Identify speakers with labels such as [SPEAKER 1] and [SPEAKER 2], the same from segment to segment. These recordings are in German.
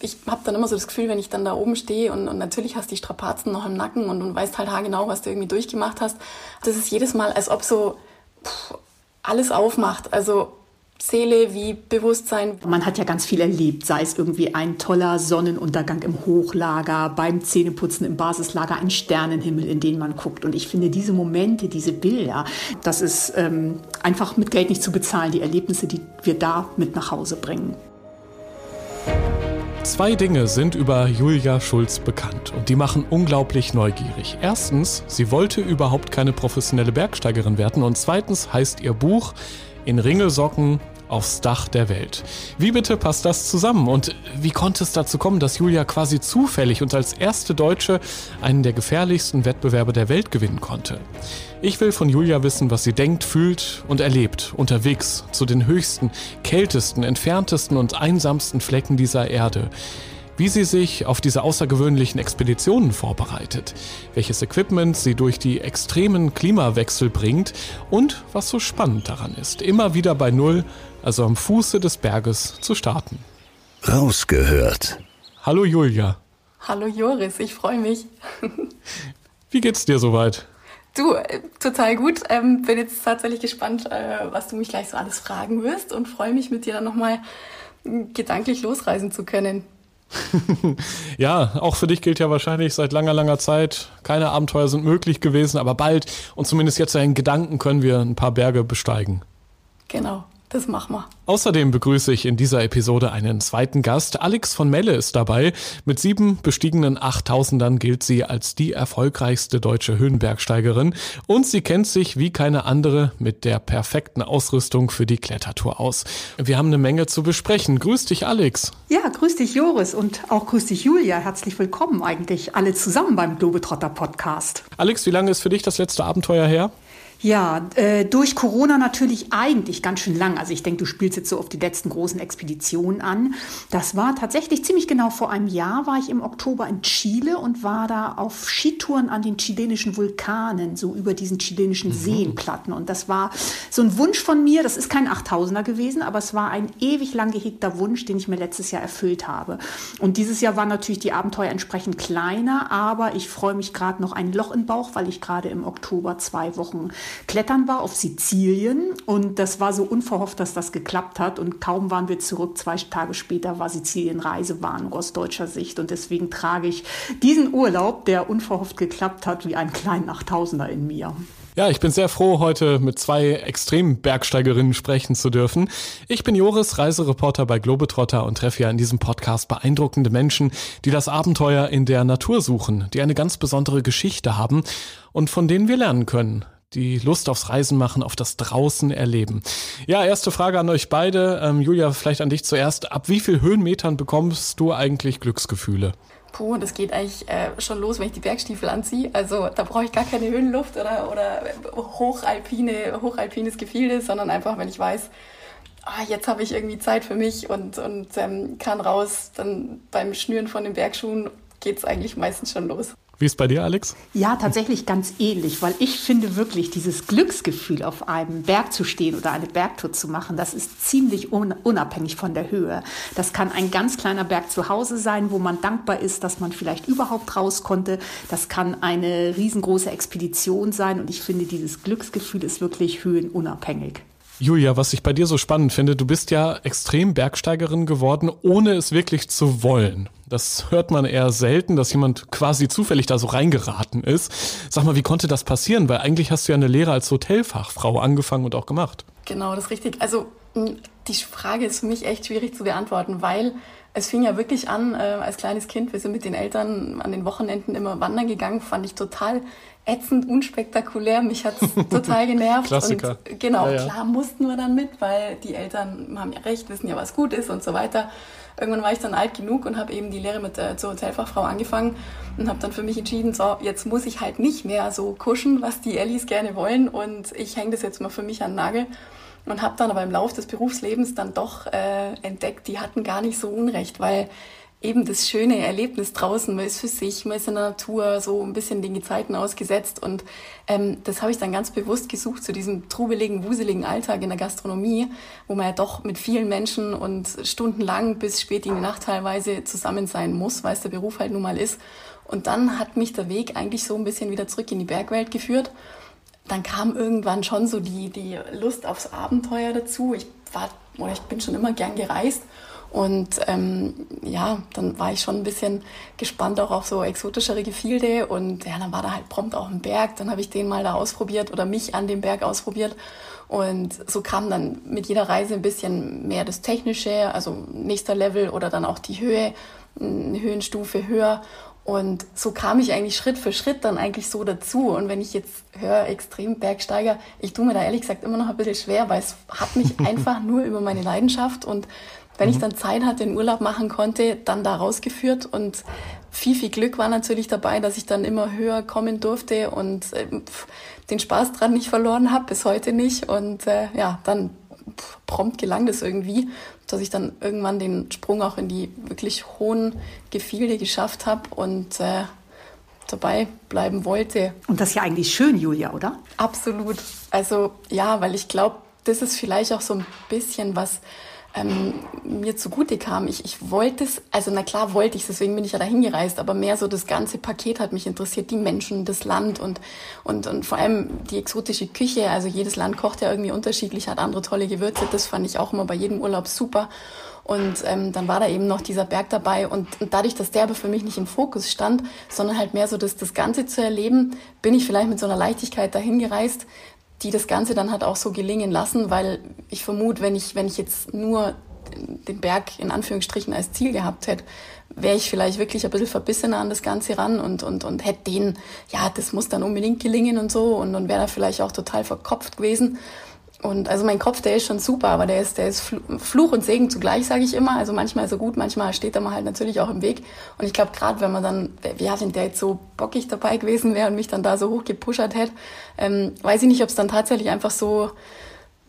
[SPEAKER 1] ich habe dann immer so das Gefühl, wenn ich dann da oben stehe und, und natürlich hast die Strapazen noch im Nacken und, und weißt halt haargenau, was du irgendwie durchgemacht hast. Das ist jedes Mal, als ob so pff, alles aufmacht. Also Seele wie Bewusstsein.
[SPEAKER 2] Man hat ja ganz viel erlebt, sei es irgendwie ein toller Sonnenuntergang im Hochlager, beim Zähneputzen im Basislager, ein Sternenhimmel, in den man guckt. Und ich finde diese Momente, diese Bilder, das ist ähm, einfach mit Geld nicht zu bezahlen, die Erlebnisse, die wir da mit nach Hause bringen.
[SPEAKER 3] Zwei Dinge sind über Julia Schulz bekannt und die machen unglaublich neugierig. Erstens, sie wollte überhaupt keine professionelle Bergsteigerin werden und zweitens heißt ihr Buch In Ringelsocken aufs Dach der Welt. Wie bitte passt das zusammen? Und wie konnte es dazu kommen, dass Julia quasi zufällig und als erste Deutsche einen der gefährlichsten Wettbewerbe der Welt gewinnen konnte? Ich will von Julia wissen, was sie denkt, fühlt und erlebt unterwegs zu den höchsten, kältesten, entferntesten und einsamsten Flecken dieser Erde wie sie sich auf diese außergewöhnlichen Expeditionen vorbereitet, welches Equipment sie durch die extremen Klimawechsel bringt und was so spannend daran ist, immer wieder bei Null, also am Fuße des Berges, zu starten.
[SPEAKER 4] Rausgehört.
[SPEAKER 3] Hallo Julia.
[SPEAKER 1] Hallo Joris, ich freue mich.
[SPEAKER 3] Wie geht's dir soweit?
[SPEAKER 1] Du, äh, total gut. Ähm, bin jetzt tatsächlich gespannt, äh, was du mich gleich so alles fragen wirst und freue mich mit dir dann nochmal gedanklich losreisen zu können.
[SPEAKER 3] ja, auch für dich gilt ja wahrscheinlich seit langer, langer Zeit, keine Abenteuer sind möglich gewesen, aber bald und zumindest jetzt in Gedanken können wir ein paar Berge besteigen.
[SPEAKER 1] Genau. Das machen wir.
[SPEAKER 3] Außerdem begrüße ich in dieser Episode einen zweiten Gast. Alex von Melle ist dabei. Mit sieben bestiegenen 8000ern gilt sie als die erfolgreichste deutsche Höhenbergsteigerin und sie kennt sich wie keine andere mit der perfekten Ausrüstung für die Klettertour aus. Wir haben eine Menge zu besprechen. Grüß dich, Alex.
[SPEAKER 2] Ja, grüß dich, Joris und auch grüß dich, Julia. Herzlich willkommen eigentlich alle zusammen beim Globetrotter Podcast.
[SPEAKER 3] Alex, wie lange ist für dich das letzte Abenteuer her?
[SPEAKER 2] Ja, äh, durch Corona natürlich eigentlich ganz schön lang. Also ich denke, du spielst jetzt so auf die letzten großen Expeditionen an. Das war tatsächlich ziemlich genau vor einem Jahr, war ich im Oktober in Chile und war da auf Skitouren an den chilenischen Vulkanen, so über diesen chilenischen mhm. Seenplatten. Und das war so ein Wunsch von mir. Das ist kein 8000er gewesen, aber es war ein ewig lang gehegter Wunsch, den ich mir letztes Jahr erfüllt habe. Und dieses Jahr waren natürlich die Abenteuer entsprechend kleiner, aber ich freue mich gerade noch ein Loch im Bauch, weil ich gerade im Oktober zwei Wochen klettern war auf Sizilien und das war so unverhofft, dass das geklappt hat und kaum waren wir zurück, zwei Tage später war Sizilien Reisewarnung aus deutscher Sicht und deswegen trage ich diesen Urlaub, der unverhofft geklappt hat, wie einen kleinen Achttausender in mir.
[SPEAKER 3] Ja, ich bin sehr froh, heute mit zwei Extrembergsteigerinnen sprechen zu dürfen. Ich bin Joris, Reisereporter bei Globetrotter und treffe ja in diesem Podcast beeindruckende Menschen, die das Abenteuer in der Natur suchen, die eine ganz besondere Geschichte haben und von denen wir lernen können die Lust aufs Reisen machen, auf das Draußen erleben. Ja, erste Frage an euch beide. Ähm, Julia, vielleicht an dich zuerst. Ab wie viel Höhenmetern bekommst du eigentlich Glücksgefühle?
[SPEAKER 1] Puh, das geht eigentlich äh, schon los, wenn ich die Bergstiefel anziehe. Also da brauche ich gar keine Höhenluft oder, oder hochalpine, hochalpines Gefilde, sondern einfach, wenn ich weiß, ah, jetzt habe ich irgendwie Zeit für mich und, und ähm, kann raus, dann beim Schnüren von den Bergschuhen geht es eigentlich meistens schon los.
[SPEAKER 3] Wie ist bei dir, Alex?
[SPEAKER 2] Ja, tatsächlich ganz ähnlich, weil ich finde wirklich, dieses Glücksgefühl, auf einem Berg zu stehen oder eine Bergtour zu machen, das ist ziemlich unabhängig von der Höhe. Das kann ein ganz kleiner Berg zu Hause sein, wo man dankbar ist, dass man vielleicht überhaupt raus konnte. Das kann eine riesengroße Expedition sein und ich finde, dieses Glücksgefühl ist wirklich höhenunabhängig.
[SPEAKER 3] Julia, was ich bei dir so spannend finde, du bist ja extrem Bergsteigerin geworden, ohne es wirklich zu wollen. Das hört man eher selten, dass jemand quasi zufällig da so reingeraten ist. Sag mal, wie konnte das passieren? Weil eigentlich hast du ja eine Lehre als Hotelfachfrau angefangen und auch gemacht.
[SPEAKER 1] Genau, das ist richtig. Also die Frage ist für mich echt schwierig zu beantworten, weil es fing ja wirklich an äh, als kleines Kind. Wir sind mit den Eltern an den Wochenenden immer wandern gegangen. Fand ich total ätzend, unspektakulär. Mich hat's total genervt.
[SPEAKER 3] Klassiker.
[SPEAKER 1] Und genau,
[SPEAKER 3] Ja, ja.
[SPEAKER 1] klar mussten wir dann mit, weil die Eltern haben ja recht, wissen ja, was gut ist und so weiter. Irgendwann war ich dann alt genug und habe eben die Lehre mit äh, zur Hotelfachfrau angefangen und habe dann für mich entschieden, so jetzt muss ich halt nicht mehr so kuschen, was die Ellis gerne wollen und ich hänge das jetzt mal für mich an den Nagel und habe dann aber im Laufe des Berufslebens dann doch äh, entdeckt, die hatten gar nicht so Unrecht, weil eben das schöne Erlebnis draußen, man ist für sich, man ist in der Natur, so ein bisschen den Gezeiten ausgesetzt und ähm, das habe ich dann ganz bewusst gesucht zu diesem trubeligen, wuseligen Alltag in der Gastronomie, wo man ja doch mit vielen Menschen und stundenlang bis spät in die Nacht teilweise zusammen sein muss, weil es der Beruf halt nun mal ist. Und dann hat mich der Weg eigentlich so ein bisschen wieder zurück in die Bergwelt geführt dann kam irgendwann schon so die, die Lust aufs Abenteuer dazu. Ich war oder ich bin schon immer gern gereist. Und ähm, ja, dann war ich schon ein bisschen gespannt auch auf so exotischere Gefilde. Und ja, dann war da halt prompt auch ein Berg. Dann habe ich den mal da ausprobiert oder mich an dem Berg ausprobiert. Und so kam dann mit jeder Reise ein bisschen mehr das Technische, also nächster Level oder dann auch die Höhe, eine Höhenstufe höher. Und so kam ich eigentlich Schritt für Schritt dann eigentlich so dazu. Und wenn ich jetzt höre, Extrembergsteiger, ich tue mir da ehrlich gesagt immer noch ein bisschen schwer, weil es hat mich einfach nur über meine Leidenschaft und wenn ich dann Zeit hatte, den Urlaub machen konnte, dann da rausgeführt und viel, viel Glück war natürlich dabei, dass ich dann immer höher kommen durfte und äh, den Spaß dran nicht verloren habe, bis heute nicht. Und äh, ja, dann prompt gelang das irgendwie, dass ich dann irgendwann den Sprung auch in die wirklich hohen Gefilde geschafft habe und äh, dabei bleiben wollte.
[SPEAKER 2] Und das ist ja eigentlich schön, Julia, oder?
[SPEAKER 1] Absolut. Also ja, weil ich glaube, das ist vielleicht auch so ein bisschen was ähm, mir zugute kam. Ich, ich wollte es, also na klar wollte ich es, deswegen bin ich ja dahin gereist, aber mehr so das ganze Paket hat mich interessiert, die Menschen, das Land und, und, und vor allem die exotische Küche. Also jedes Land kocht ja irgendwie unterschiedlich, hat andere tolle Gewürze. Das fand ich auch immer bei jedem Urlaub super. Und ähm, dann war da eben noch dieser Berg dabei. Und, und dadurch, dass der aber für mich nicht im Fokus stand, sondern halt mehr so das, das Ganze zu erleben, bin ich vielleicht mit so einer Leichtigkeit dahin gereist, die das Ganze dann hat auch so gelingen lassen, weil ich vermute, wenn ich, wenn ich jetzt nur den Berg in Anführungsstrichen als Ziel gehabt hätte, wäre ich vielleicht wirklich ein bisschen verbissener an das Ganze ran und, und, und hätte den, ja, das muss dann unbedingt gelingen und so und, und wäre da vielleicht auch total verkopft gewesen. Und also mein Kopf, der ist schon super, aber der ist, der ist Fluch und Segen zugleich, sage ich immer. Also manchmal ist er gut, manchmal steht er mal halt natürlich auch im Weg. Und ich glaube, gerade wenn man dann, ja, wenn der jetzt so bockig dabei gewesen wäre und mich dann da so hoch gepushert hätte, ähm, weiß ich nicht, ob es dann tatsächlich einfach so,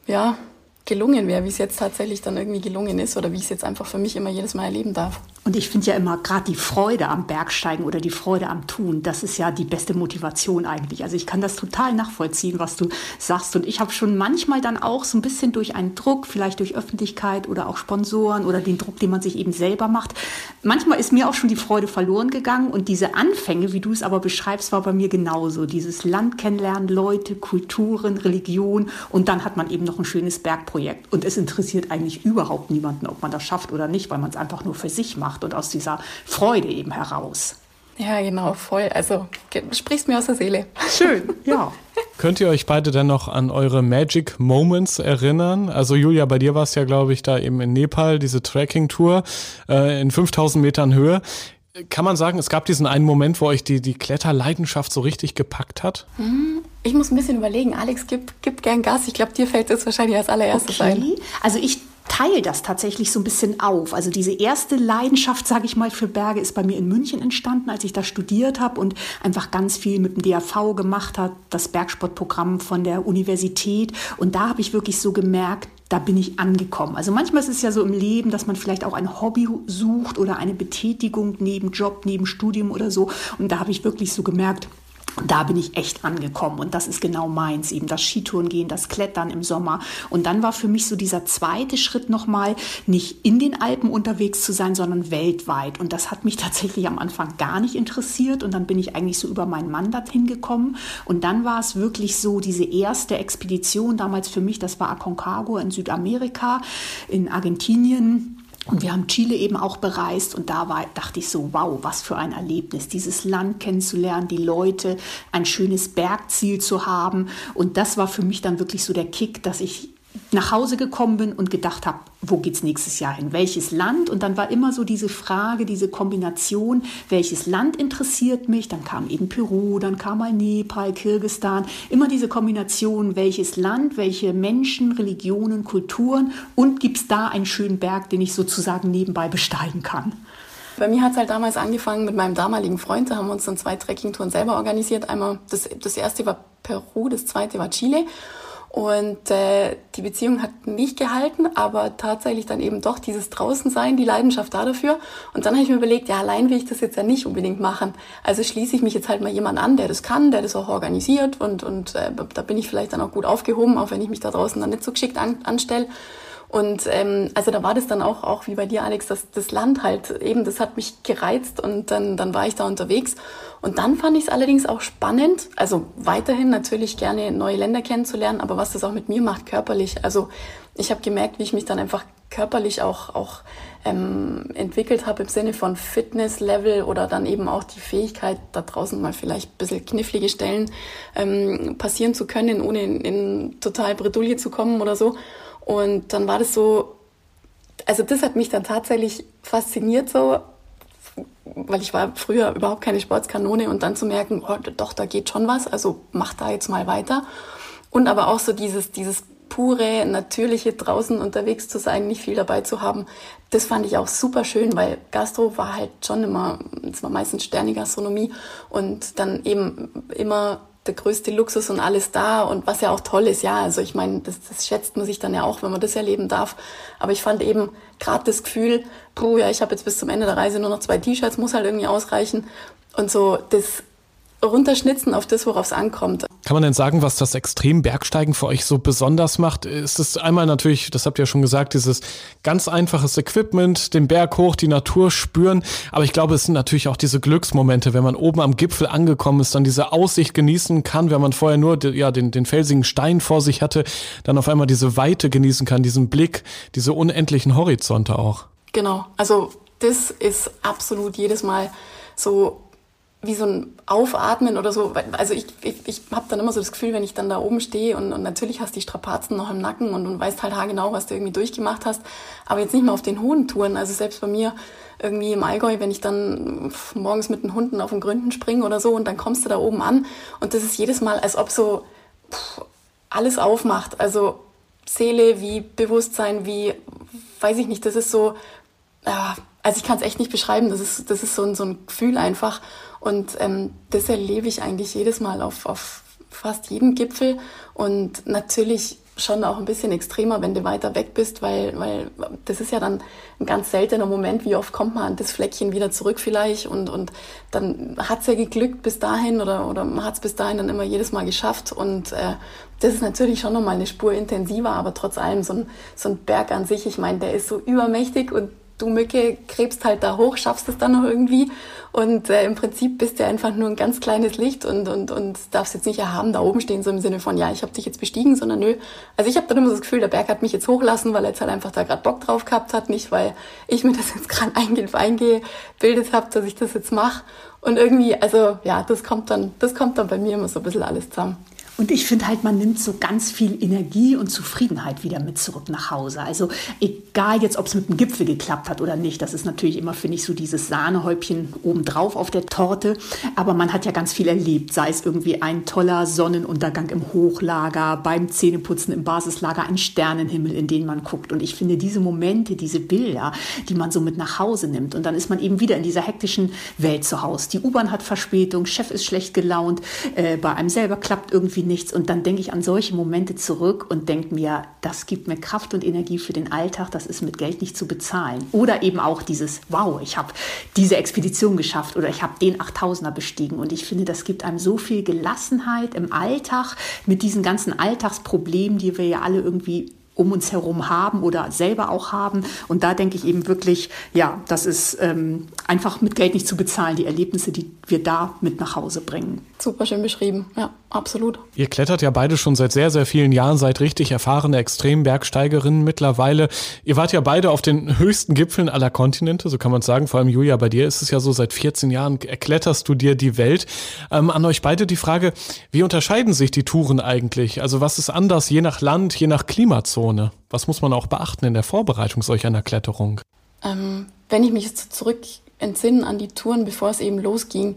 [SPEAKER 1] ja, gelungen wäre, wie es jetzt tatsächlich dann irgendwie gelungen ist oder wie ich es jetzt einfach für mich immer jedes Mal erleben darf.
[SPEAKER 2] Und ich finde ja immer gerade die Freude am Bergsteigen oder die Freude am Tun, das ist ja die beste Motivation eigentlich. Also ich kann das total nachvollziehen, was du sagst. Und ich habe schon manchmal dann auch so ein bisschen durch einen Druck, vielleicht durch Öffentlichkeit oder auch Sponsoren oder den Druck, den man sich eben selber macht. Manchmal ist mir auch schon die Freude verloren gegangen. Und diese Anfänge, wie du es aber beschreibst, war bei mir genauso. Dieses Land kennenlernen, Leute, Kulturen, Religion. Und dann hat man eben noch ein schönes Bergprojekt. Und es interessiert eigentlich überhaupt niemanden, ob man das schafft oder nicht, weil man es einfach nur für sich macht und aus dieser Freude eben heraus.
[SPEAKER 1] Ja, genau, voll. Also sprichst mir aus der Seele.
[SPEAKER 2] Schön, ja.
[SPEAKER 3] Könnt ihr euch beide denn noch an eure Magic Moments erinnern? Also Julia, bei dir war es ja, glaube ich, da eben in Nepal, diese Trekking-Tour äh, in 5000 Metern Höhe. Kann man sagen, es gab diesen einen Moment, wo euch die, die Kletterleidenschaft so richtig gepackt hat?
[SPEAKER 1] Ich muss ein bisschen überlegen. Alex, gib, gib gern Gas. Ich glaube, dir fällt das wahrscheinlich als allererstes
[SPEAKER 2] okay.
[SPEAKER 1] ein.
[SPEAKER 2] Also ich teile das tatsächlich so ein bisschen auf. Also diese erste Leidenschaft, sage ich mal, für Berge ist bei mir in München entstanden, als ich da studiert habe und einfach ganz viel mit dem DAV gemacht habe, das Bergsportprogramm von der Universität. Und da habe ich wirklich so gemerkt, da bin ich angekommen. Also manchmal ist es ja so im Leben, dass man vielleicht auch ein Hobby sucht oder eine Betätigung neben Job, neben Studium oder so. Und da habe ich wirklich so gemerkt, da bin ich echt angekommen und das ist genau meins, eben das Skitouren gehen, das Klettern im Sommer. Und dann war für mich so dieser zweite Schritt nochmal, nicht in den Alpen unterwegs zu sein, sondern weltweit. Und das hat mich tatsächlich am Anfang gar nicht interessiert und dann bin ich eigentlich so über meinen Mann dorthin gekommen. Und dann war es wirklich so, diese erste Expedition damals für mich, das war Aconcagua in Südamerika, in Argentinien und wir haben Chile eben auch bereist und da war, dachte ich so, wow, was für ein Erlebnis, dieses Land kennenzulernen, die Leute, ein schönes Bergziel zu haben. Und das war für mich dann wirklich so der Kick, dass ich nach Hause gekommen bin und gedacht habe, wo geht's nächstes Jahr hin? Welches Land? Und dann war immer so diese Frage, diese Kombination, welches Land interessiert mich? Dann kam eben Peru, dann kam mal Nepal, Kirgistan. Immer diese Kombination, welches Land, welche Menschen, Religionen, Kulturen und gibt's da einen schönen Berg, den ich sozusagen nebenbei besteigen kann?
[SPEAKER 1] Bei mir hat es halt damals angefangen mit meinem damaligen Freund. Da haben wir uns dann zwei Trekkingtouren selber organisiert. Einmal, das, das erste war Peru, das zweite war Chile. Und äh, die Beziehung hat nicht gehalten, aber tatsächlich dann eben doch dieses Draußensein, die Leidenschaft da dafür. Und dann habe ich mir überlegt, ja, allein will ich das jetzt ja nicht unbedingt machen. Also schließe ich mich jetzt halt mal jemand an, der das kann, der das auch organisiert und, und äh, da bin ich vielleicht dann auch gut aufgehoben, auch wenn ich mich da draußen dann nicht so geschickt an, anstelle. Und ähm, also da war das dann auch, auch wie bei dir, Alex, dass das Land halt eben, das hat mich gereizt und dann, dann war ich da unterwegs. Und dann fand ich es allerdings auch spannend, also weiterhin natürlich gerne neue Länder kennenzulernen, aber was das auch mit mir macht, körperlich. Also ich habe gemerkt, wie ich mich dann einfach körperlich auch, auch ähm, entwickelt habe im Sinne von Fitnesslevel oder dann eben auch die Fähigkeit, da draußen mal vielleicht ein bisschen knifflige Stellen ähm, passieren zu können, ohne in, in total Bredouille zu kommen oder so. Und dann war das so, also das hat mich dann tatsächlich fasziniert so, weil ich war früher überhaupt keine Sportskanone und dann zu merken, oh, doch, da geht schon was, also mach da jetzt mal weiter. Und aber auch so dieses, dieses pure, natürliche draußen unterwegs zu sein, nicht viel dabei zu haben, das fand ich auch super schön, weil Gastro war halt schon immer, es war meistens Sternegastronomie und dann eben immer der größte Luxus und alles da und was ja auch toll ist, ja, also ich meine, das, das schätzt man sich dann ja auch, wenn man das erleben darf. Aber ich fand eben gerade das Gefühl, puh, ja, ich habe jetzt bis zum Ende der Reise nur noch zwei T-Shirts, muss halt irgendwie ausreichen. Und so das runterschnitzen auf das, worauf es ankommt.
[SPEAKER 3] Kann man denn sagen, was das Extrembergsteigen für euch so besonders macht? Ist es einmal natürlich, das habt ihr ja schon gesagt, dieses ganz einfaches Equipment, den Berg hoch, die Natur spüren. Aber ich glaube, es sind natürlich auch diese Glücksmomente, wenn man oben am Gipfel angekommen ist, dann diese Aussicht genießen kann, wenn man vorher nur ja, den, den felsigen Stein vor sich hatte, dann auf einmal diese Weite genießen kann, diesen Blick, diese unendlichen Horizonte auch.
[SPEAKER 1] Genau, also das ist absolut jedes Mal so wie so ein Aufatmen oder so. Also ich, ich, ich habe dann immer so das Gefühl, wenn ich dann da oben stehe und, und natürlich hast die Strapazen noch im Nacken und, und weißt halt haargenau, was du irgendwie durchgemacht hast, aber jetzt nicht mehr auf den hohen Touren. Also selbst bei mir irgendwie im Allgäu, wenn ich dann morgens mit den Hunden auf den Gründen springe oder so und dann kommst du da oben an und das ist jedes Mal, als ob so pff, alles aufmacht. Also Seele wie Bewusstsein, wie, weiß ich nicht, das ist so, ja, also ich kann es echt nicht beschreiben, das ist, das ist so ein, so ein Gefühl einfach. Und ähm, das erlebe ich eigentlich jedes Mal auf, auf fast jedem Gipfel. Und natürlich schon auch ein bisschen extremer, wenn du weiter weg bist, weil, weil das ist ja dann ein ganz seltener Moment, wie oft kommt man an das Fleckchen wieder zurück vielleicht? Und, und dann hat's ja geglückt bis dahin oder, oder man hat's bis dahin dann immer jedes Mal geschafft. Und äh, das ist natürlich schon nochmal eine Spur intensiver, aber trotz allem so ein, so ein Berg an sich, ich meine, der ist so übermächtig und du Mücke krebst halt da hoch, schaffst es dann noch irgendwie. Und äh, im Prinzip bist du einfach nur ein ganz kleines Licht und, und, und darfst jetzt nicht erhaben da oben stehen, so im Sinne von, ja, ich habe dich jetzt bestiegen, sondern nö. Also ich habe dann immer das Gefühl, der Berg hat mich jetzt hochlassen, weil er jetzt halt einfach da gerade Bock drauf gehabt hat, nicht weil ich mir das jetzt gerade eingebildet habe, dass ich das jetzt mache. Und irgendwie, also ja, das kommt dann, das kommt dann bei mir immer so ein bisschen alles zusammen.
[SPEAKER 2] Und ich finde halt, man nimmt so ganz viel Energie und Zufriedenheit wieder mit zurück nach Hause. Also egal jetzt, ob es mit dem Gipfel geklappt hat oder nicht, das ist natürlich immer, finde ich, so dieses Sahnehäubchen obendrauf auf der Torte. Aber man hat ja ganz viel erlebt, sei es irgendwie ein toller Sonnenuntergang im Hochlager, beim Zähneputzen im Basislager, ein Sternenhimmel, in den man guckt. Und ich finde diese Momente, diese Bilder, die man so mit nach Hause nimmt. Und dann ist man eben wieder in dieser hektischen Welt zu Hause. Die U-Bahn hat Verspätung, Chef ist schlecht gelaunt, äh, bei einem selber klappt irgendwie nichts. Und dann denke ich an solche Momente zurück und denke mir, das gibt mir Kraft und Energie für den Alltag, das ist mit Geld nicht zu bezahlen. Oder eben auch dieses, wow, ich habe diese Expedition geschafft oder ich habe den 8000er bestiegen. Und ich finde, das gibt einem so viel Gelassenheit im Alltag mit diesen ganzen Alltagsproblemen, die wir ja alle irgendwie um uns herum haben oder selber auch haben. Und da denke ich eben wirklich, ja, das ist ähm, einfach mit Geld nicht zu bezahlen, die Erlebnisse, die wir da mit nach Hause bringen.
[SPEAKER 1] Super schön beschrieben, ja, absolut.
[SPEAKER 3] Ihr klettert ja beide schon seit sehr, sehr vielen Jahren, seid richtig erfahrene Extrembergsteigerinnen mittlerweile. Ihr wart ja beide auf den höchsten Gipfeln aller Kontinente, so kann man sagen. Vor allem Julia, bei dir ist es ja so, seit 14 Jahren erkletterst du dir die Welt. Ähm, an euch beide die Frage, wie unterscheiden sich die Touren eigentlich? Also was ist anders je nach Land, je nach Klimazone? Was muss man auch beachten in der Vorbereitung solch einer Kletterung?
[SPEAKER 1] Ähm, wenn ich mich jetzt zurück entsinnen an die Touren, bevor es eben losging,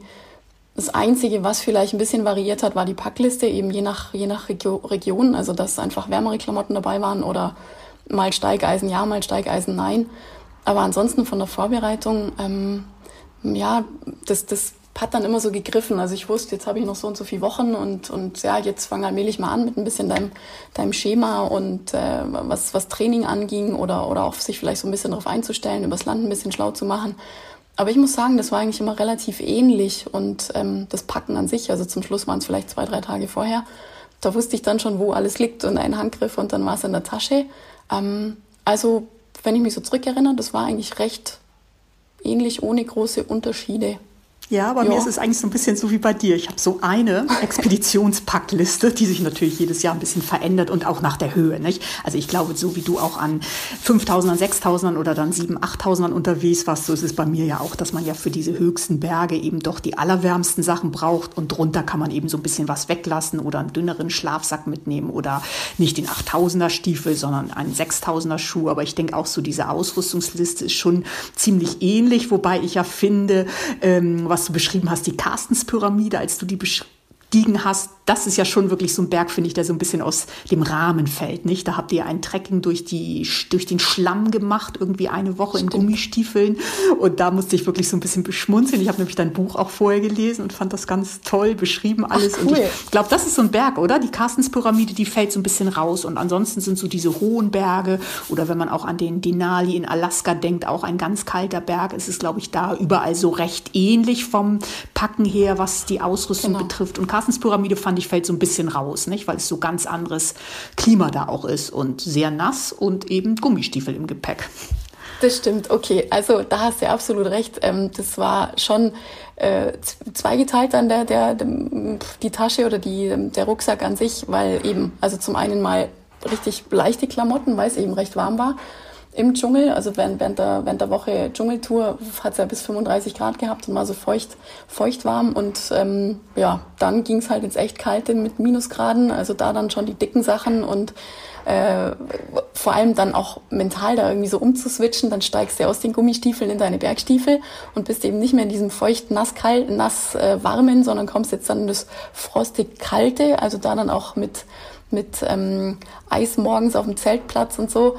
[SPEAKER 1] das Einzige, was vielleicht ein bisschen variiert hat, war die Packliste, eben je nach, je nach Regio Region, also dass einfach wärmere Klamotten dabei waren oder mal Steigeisen ja, mal Steigeisen nein. Aber ansonsten von der Vorbereitung, ähm, ja, das, das hat dann immer so gegriffen. Also ich wusste, jetzt habe ich noch so und so viele Wochen und, und ja, jetzt fang allmählich mal an mit ein bisschen deinem, deinem Schema und äh, was, was Training anging oder, oder auch sich vielleicht so ein bisschen darauf einzustellen, übers Land ein bisschen schlau zu machen. Aber ich muss sagen, das war eigentlich immer relativ ähnlich und ähm, das Packen an sich, also zum Schluss waren es vielleicht zwei, drei Tage vorher, da wusste ich dann schon, wo alles liegt und ein Handgriff und dann war es in der Tasche. Ähm, also, wenn ich mich so zurückerinnere, das war eigentlich recht ähnlich, ohne große Unterschiede.
[SPEAKER 2] Ja, bei ja. mir ist es eigentlich so ein bisschen so wie bei dir. Ich habe so eine Expeditionspackliste, die sich natürlich jedes Jahr ein bisschen verändert und auch nach der Höhe. Nicht? Also ich glaube, so wie du auch an 5000ern, 6000ern oder dann 7, 8000ern unterwegs warst, so ist es bei mir ja auch, dass man ja für diese höchsten Berge eben doch die allerwärmsten Sachen braucht und drunter kann man eben so ein bisschen was weglassen oder einen dünneren Schlafsack mitnehmen oder nicht den 8000er Stiefel, sondern einen 6000er Schuh. Aber ich denke auch so, diese Ausrüstungsliste ist schon ziemlich ähnlich, wobei ich ja finde, ähm, was was du beschrieben hast, die Carstens-Pyramide, als du die beschrieben gestiegen hast, das ist ja schon wirklich so ein Berg, finde ich, der so ein bisschen aus dem Rahmen fällt, nicht? Da habt ihr ein Trekking durch die, durch den Schlamm gemacht, irgendwie eine Woche Stimmt. in Gummistiefeln. Und da musste ich wirklich so ein bisschen beschmunzeln. Ich habe nämlich dein Buch auch vorher gelesen und fand das ganz toll beschrieben alles. Ach, cool. Und ich glaube, das ist so ein Berg, oder? Die Carstenspyramide, die fällt so ein bisschen raus. Und ansonsten sind so diese hohen Berge oder wenn man auch an den Denali in Alaska denkt, auch ein ganz kalter Berg. Es ist, glaube ich, da überall so recht ähnlich vom Packen her, was die Ausrüstung genau. betrifft. Und Carstenspyramide fand ich fällt so ein bisschen raus, nicht? weil es so ganz anderes Klima da auch ist und sehr nass und eben Gummistiefel im Gepäck.
[SPEAKER 1] Das stimmt, okay. Also da hast du absolut recht. Ähm, das war schon äh, zweigeteilt dann der, der, die Tasche oder die, der Rucksack an sich, weil eben, also zum einen mal richtig leichte Klamotten, weil es eben recht warm war im Dschungel. Also während, während, der, während der Woche Dschungeltour hat es ja bis 35 Grad gehabt und war so feucht, feucht warm. Und ähm, ja, dann ging es halt ins echt kalte mit Minusgraden. Also da dann schon die dicken Sachen und äh, vor allem dann auch mental da irgendwie so umzuswitchen, dann steigst du aus den Gummistiefeln in deine Bergstiefel und bist eben nicht mehr in diesem feucht nass kalt nass äh, warmen, sondern kommst jetzt dann in das frostig kalte, also da dann auch mit mit ähm, Eis morgens auf dem Zeltplatz und so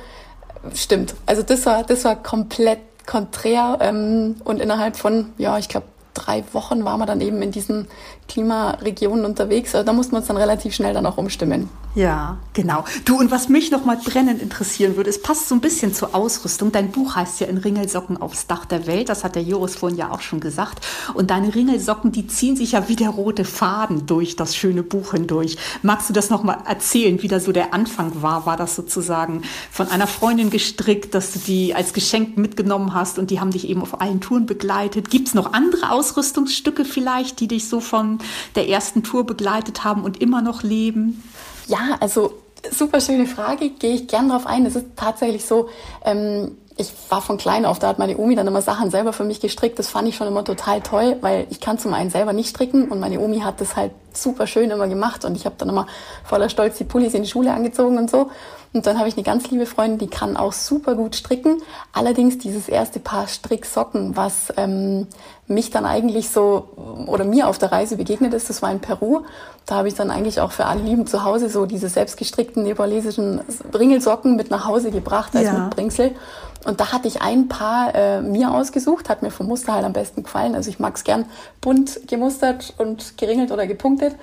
[SPEAKER 1] stimmt. Also das war, das war komplett konträr ähm, und innerhalb von, ja, ich glaube, drei Wochen waren wir dann eben in diesen Klimaregionen unterwegs. Also da mussten wir uns dann relativ schnell dann auch umstimmen.
[SPEAKER 2] Ja, genau. Du, und was mich noch mal brennend interessieren würde, es passt so ein bisschen zur Ausrüstung. Dein Buch heißt ja in Ringelsocken aufs Dach der Welt. Das hat der Joris vorhin ja auch schon gesagt. Und deine Ringelsocken, die ziehen sich ja wie der rote Faden durch das schöne Buch hindurch. Magst du das noch mal erzählen, wie da so der Anfang war? War das sozusagen von einer Freundin gestrickt, dass du die als Geschenk mitgenommen hast und die haben dich eben auf allen Touren begleitet? Gibt es noch andere Ausrüstungsstücke vielleicht, die dich so von der ersten Tour begleitet haben und immer noch leben?
[SPEAKER 1] Ja, also super schöne Frage, gehe ich gern drauf ein. Es ist tatsächlich so, ähm, ich war von klein auf, da hat meine Omi dann immer Sachen selber für mich gestrickt. Das fand ich schon immer total toll, weil ich kann zum einen selber nicht stricken und meine Omi hat das halt super schön immer gemacht und ich habe dann immer voller Stolz die Pullis in die Schule angezogen und so. Und dann habe ich eine ganz liebe Freundin, die kann auch super gut stricken. Allerdings dieses erste Paar Stricksocken, was ähm, mich dann eigentlich so oder mir auf der Reise begegnet ist, das war in Peru. Da habe ich dann eigentlich auch für alle Lieben zu Hause so diese selbstgestrickten nepalesischen Ringelsocken mit nach Hause gebracht als ja. Mitbringsel. Und da hatte ich ein Paar äh, mir ausgesucht, hat mir vom Muster halt am besten gefallen. Also ich mag es gern bunt gemustert und geringelt oder gepunktet.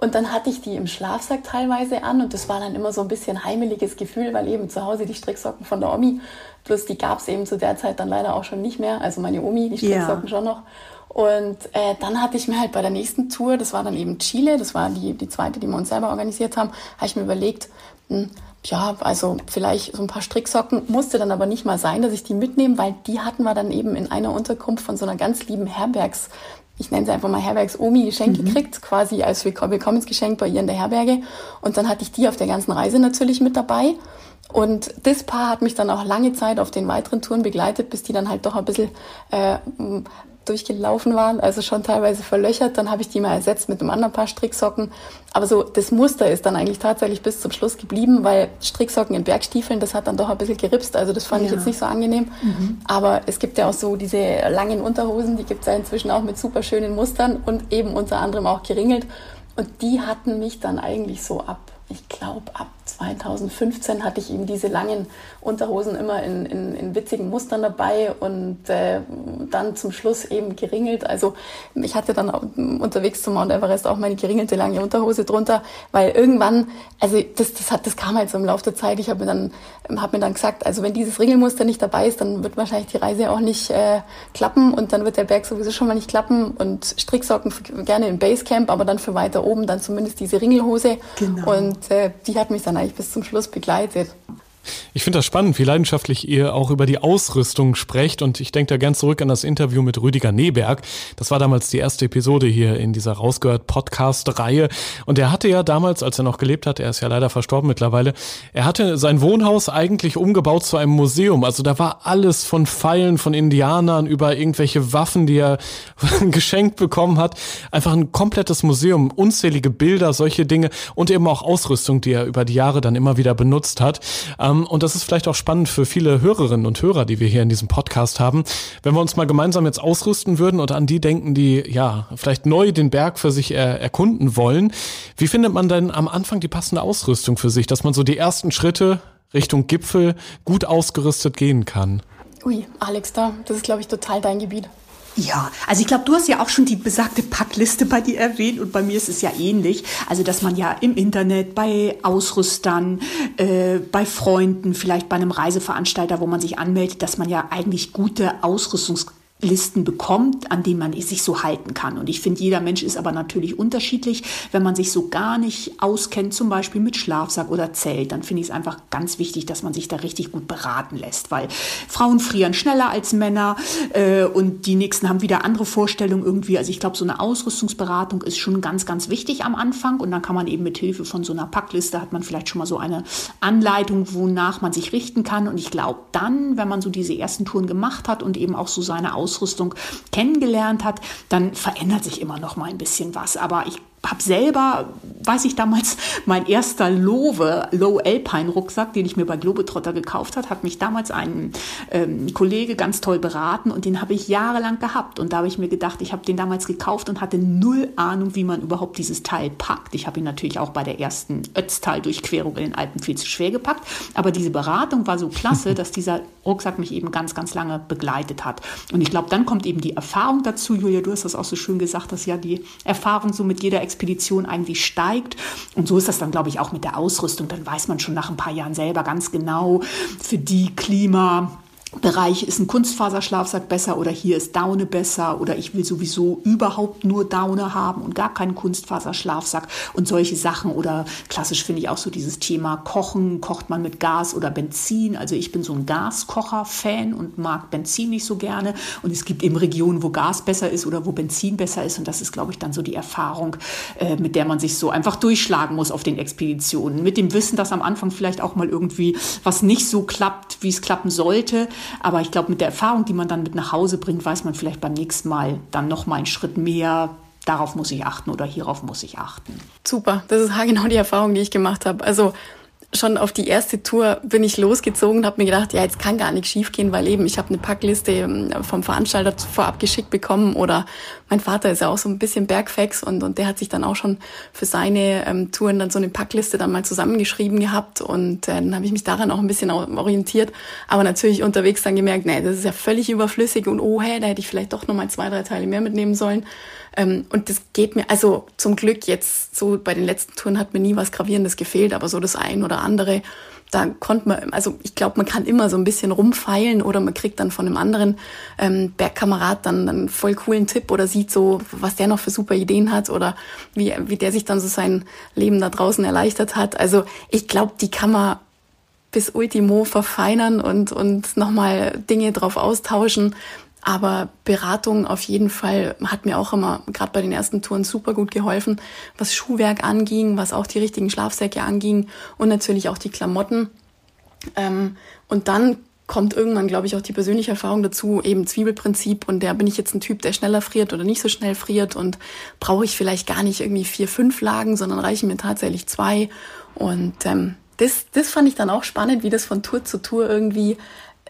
[SPEAKER 1] Und dann hatte ich die im Schlafsack teilweise an und das war dann immer so ein bisschen heimeliges Gefühl, weil eben zu Hause die Stricksocken von der Omi, plus die gab es eben zu der Zeit dann leider auch schon nicht mehr, also meine Omi, die Stricksocken ja. schon noch. Und äh, dann hatte ich mir halt bei der nächsten Tour, das war dann eben Chile, das war die, die zweite, die wir uns selber organisiert haben, habe ich mir überlegt, hm, ja, also vielleicht so ein paar Stricksocken musste dann aber nicht mal sein, dass ich die mitnehme, weil die hatten wir dann eben in einer Unterkunft von so einer ganz lieben Herbergs, ich nenne sie einfach mal Herbergs-Omi Geschenk mhm. gekriegt, quasi als Willkommensgeschenk bei ihr in der Herberge. Und dann hatte ich die auf der ganzen Reise natürlich mit dabei. Und das Paar hat mich dann auch lange Zeit auf den weiteren Touren begleitet, bis die dann halt doch ein bisschen äh, durchgelaufen waren, also schon teilweise verlöchert. Dann habe ich die mal ersetzt mit einem anderen Paar Stricksocken. Aber so das Muster ist dann eigentlich tatsächlich bis zum Schluss geblieben, weil Stricksocken in Bergstiefeln, das hat dann doch ein bisschen geripst. Also das fand ja. ich jetzt nicht so angenehm. Mhm. Aber es gibt ja auch so diese langen Unterhosen, die gibt es ja inzwischen auch mit super schönen Mustern und eben unter anderem auch geringelt. Und die hatten mich dann eigentlich so ab ich glaube, ab 2015 hatte ich eben diese langen Unterhosen immer in, in, in witzigen Mustern dabei und äh, dann zum Schluss eben geringelt. Also ich hatte dann unterwegs zum Mount Everest auch meine geringelte lange Unterhose drunter, weil irgendwann, also das, das, hat, das kam halt so im Laufe der Zeit. Ich habe mir, dann, hab mir dann gesagt, also wenn dieses Ringelmuster nicht dabei ist, dann wird wahrscheinlich die Reise auch nicht äh, klappen und dann wird der Berg sowieso schon mal nicht klappen und Stricksocken gerne im Basecamp, aber dann für weiter oben dann zumindest diese Ringelhose. Genau. Und und äh, die hat mich dann eigentlich bis zum Schluss begleitet.
[SPEAKER 3] Ich finde das spannend, wie leidenschaftlich ihr auch über die Ausrüstung sprecht. Und ich denke da gern zurück an das Interview mit Rüdiger Neberg. Das war damals die erste Episode hier in dieser Rausgehört Podcast-Reihe. Und er hatte ja damals, als er noch gelebt hat, er ist ja leider verstorben mittlerweile, er hatte sein Wohnhaus eigentlich umgebaut zu einem Museum. Also da war alles von Pfeilen von Indianern über irgendwelche Waffen, die er geschenkt bekommen hat. Einfach ein komplettes Museum, unzählige Bilder, solche Dinge und eben auch Ausrüstung, die er über die Jahre dann immer wieder benutzt hat. Ähm, und das ist vielleicht auch spannend für viele Hörerinnen und Hörer, die wir hier in diesem Podcast haben, wenn wir uns mal gemeinsam jetzt ausrüsten würden und an die denken, die ja vielleicht neu den Berg für sich er erkunden wollen. Wie findet man denn am Anfang die passende Ausrüstung für sich, dass man so die ersten Schritte Richtung Gipfel gut ausgerüstet gehen kann?
[SPEAKER 1] Ui, Alex, da, das ist, glaube ich, total dein Gebiet.
[SPEAKER 2] Ja, also ich glaube, du hast ja auch schon die besagte Packliste bei dir erwähnt und bei mir ist es ja ähnlich. Also dass man ja im Internet, bei Ausrüstern, äh, bei Freunden, vielleicht bei einem Reiseveranstalter, wo man sich anmeldet, dass man ja eigentlich gute Ausrüstungs Listen bekommt, an denen man sich so halten kann. Und ich finde, jeder Mensch ist aber natürlich unterschiedlich. Wenn man sich so gar nicht auskennt, zum Beispiel mit Schlafsack oder Zelt, dann finde ich es einfach ganz wichtig, dass man sich da richtig gut beraten lässt, weil Frauen frieren schneller als Männer äh, und die Nächsten haben wieder andere Vorstellungen irgendwie. Also ich glaube, so eine Ausrüstungsberatung ist schon ganz, ganz wichtig am Anfang und dann kann man eben mit Hilfe von so einer Packliste hat man vielleicht schon mal so eine Anleitung, wonach man sich richten kann. Und ich glaube dann, wenn man so diese ersten Touren gemacht hat und eben auch so seine Ausrüstung Ausrüstung kennengelernt hat, dann verändert sich immer noch mal ein bisschen was. Aber ich habe selber, weiß ich damals, mein erster Lowe, Low Alpine Rucksack, den ich mir bei Globetrotter gekauft hat, hat mich damals ein ähm, Kollege ganz toll beraten und den habe ich jahrelang gehabt. Und da habe ich mir gedacht, ich habe den damals gekauft und hatte null Ahnung, wie man überhaupt dieses Teil packt. Ich habe ihn natürlich auch bei der ersten Ötztal-Durchquerung in den Alpen viel zu schwer gepackt. Aber diese Beratung war so klasse, dass dieser Rucksack mich eben ganz, ganz lange begleitet hat. Und ich glaube, dann kommt eben die Erfahrung dazu. Julia, du hast das auch so schön gesagt, dass ja die Erfahrung so mit jeder Expedition eigentlich steigt. Und so ist das dann, glaube ich, auch mit der Ausrüstung. Dann weiß man schon nach ein paar Jahren selber ganz genau, für die Klima, Bereich ist ein Kunstfaserschlafsack besser oder hier ist Daune besser oder ich will sowieso überhaupt nur Daune haben und gar keinen Kunstfaserschlafsack und solche Sachen oder klassisch finde ich auch so dieses Thema Kochen, kocht man mit Gas oder Benzin. Also ich bin so ein Gaskocher-Fan und mag Benzin nicht so gerne und es gibt eben Regionen, wo Gas besser ist oder wo Benzin besser ist und das ist, glaube ich, dann so die Erfahrung, äh, mit der man sich so einfach durchschlagen muss auf den Expeditionen. Mit dem Wissen, dass am Anfang vielleicht auch mal irgendwie was nicht so klappt, wie es klappen sollte, aber ich glaube, mit der Erfahrung, die man dann mit nach Hause bringt, weiß man vielleicht beim nächsten Mal dann noch mal einen Schritt mehr. Darauf muss ich achten oder hierauf muss ich achten.
[SPEAKER 1] Super, das ist genau die Erfahrung, die ich gemacht habe. Also schon auf die erste Tour bin ich losgezogen und habe mir gedacht, ja, jetzt kann gar nichts schiefgehen, weil eben ich habe eine Packliste ähm, vom Veranstalter vorab geschickt bekommen oder mein Vater ist ja auch so ein bisschen Bergfex und, und der hat sich dann auch schon für seine ähm, Touren dann so eine Packliste dann mal zusammengeschrieben gehabt und äh, dann habe ich mich daran auch ein bisschen orientiert, aber natürlich unterwegs dann gemerkt, nee, das ist ja völlig überflüssig und oh, hey, da hätte ich vielleicht doch noch mal zwei, drei Teile mehr mitnehmen sollen. Ähm, und das geht mir, also zum Glück jetzt so bei den letzten Touren hat mir nie was Gravierendes gefehlt, aber so das ein oder andere, da konnte man, also ich glaube, man kann immer so ein bisschen rumfeilen oder man kriegt dann von einem anderen ähm, Bergkamerad dann einen voll coolen Tipp oder sieht so, was der noch für super Ideen hat oder wie, wie der sich dann so sein Leben da draußen erleichtert hat. Also ich glaube, die kann man bis Ultimo verfeinern und, und nochmal Dinge drauf austauschen. Aber Beratung auf jeden Fall hat mir auch immer, gerade bei den ersten Touren, super gut geholfen, was Schuhwerk anging, was auch die richtigen Schlafsäcke anging und natürlich auch die Klamotten. Ähm, und dann kommt irgendwann, glaube ich, auch die persönliche Erfahrung dazu, eben Zwiebelprinzip. Und der bin ich jetzt ein Typ, der schneller friert oder nicht so schnell friert und brauche ich vielleicht gar nicht irgendwie vier, fünf Lagen, sondern reichen mir tatsächlich zwei. Und ähm, das, das fand ich dann auch spannend, wie das von Tour zu Tour irgendwie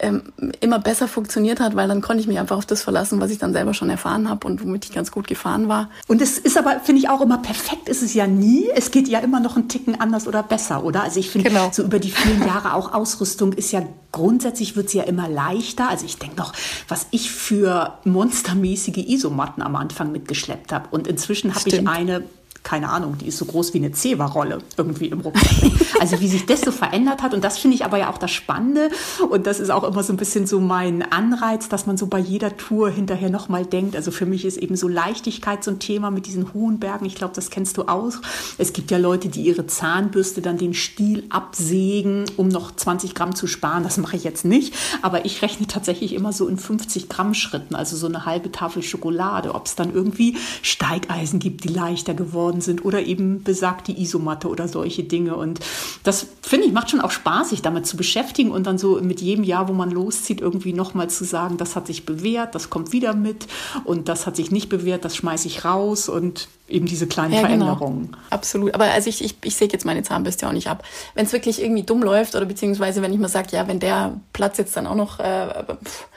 [SPEAKER 1] ähm, immer besser funktioniert hat, weil dann konnte ich mich einfach auf das verlassen, was ich dann selber schon erfahren habe und womit ich ganz gut gefahren war.
[SPEAKER 2] Und es ist aber, finde ich auch immer perfekt, ist es ja nie. Es geht ja immer noch einen Ticken anders oder besser, oder? Also ich finde, genau. so über die vielen Jahre auch Ausrüstung ist ja grundsätzlich wird sie ja immer leichter. Also ich denke noch, was ich für monstermäßige Isomatten am Anfang mitgeschleppt habe. Und inzwischen habe ich eine keine Ahnung, die ist so groß wie eine Zewa-Rolle irgendwie im Rucksack. Also wie sich das so verändert hat und das finde ich aber ja auch das Spannende und das ist auch immer so ein bisschen so mein Anreiz, dass man so bei jeder Tour hinterher nochmal denkt. Also für mich ist eben so Leichtigkeit so ein Thema mit diesen hohen Bergen. Ich glaube, das kennst du auch. Es gibt ja Leute, die ihre Zahnbürste dann den Stiel absägen, um noch 20 Gramm zu sparen. Das mache ich jetzt nicht, aber ich rechne tatsächlich immer so in 50 Gramm Schritten, also so eine halbe Tafel Schokolade, ob es dann irgendwie Steigeisen gibt, die leichter geworden geworden sind oder eben besagte Isomatte oder solche Dinge. Und das finde ich macht schon auch Spaß, sich damit zu beschäftigen und dann so mit jedem Jahr, wo man loszieht, irgendwie nochmal zu sagen, das hat sich bewährt, das kommt wieder mit und das hat sich nicht bewährt, das schmeiße ich raus und eben diese kleinen ja, genau. Veränderungen.
[SPEAKER 1] Genau. Absolut. Aber also ich, ich, ich säge jetzt meine Zahnbürste auch nicht ab. Wenn es wirklich irgendwie dumm läuft oder beziehungsweise wenn ich mal sage, ja, wenn der Platz jetzt dann auch noch äh, pff,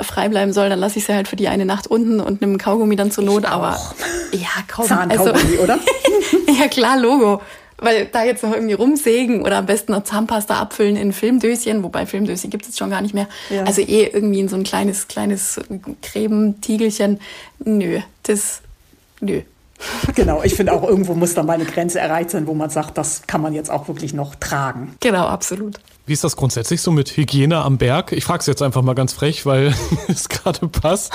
[SPEAKER 1] frei bleiben soll, dann lasse ich sie halt für die eine Nacht unten und nimm Kaugummi dann zur Not. Aber ja,
[SPEAKER 2] kaum. Zahnkaugummi, also, oder?
[SPEAKER 1] ja, klar, Logo. Weil da jetzt noch irgendwie rumsägen oder am besten noch Zahnpasta abfüllen in Filmdöschen, wobei Filmdöschen gibt es jetzt schon gar nicht mehr. Ja. Also eh irgendwie in so ein kleines, kleines Creme-Tiegelchen. Nö, das, nö.
[SPEAKER 2] Genau, ich finde auch irgendwo muss dann mal eine Grenze erreicht sein, wo man sagt, das kann man jetzt auch wirklich noch tragen.
[SPEAKER 1] Genau, absolut.
[SPEAKER 3] Wie ist das grundsätzlich so mit Hygiene am Berg? Ich frage es jetzt einfach mal ganz frech, weil es gerade passt.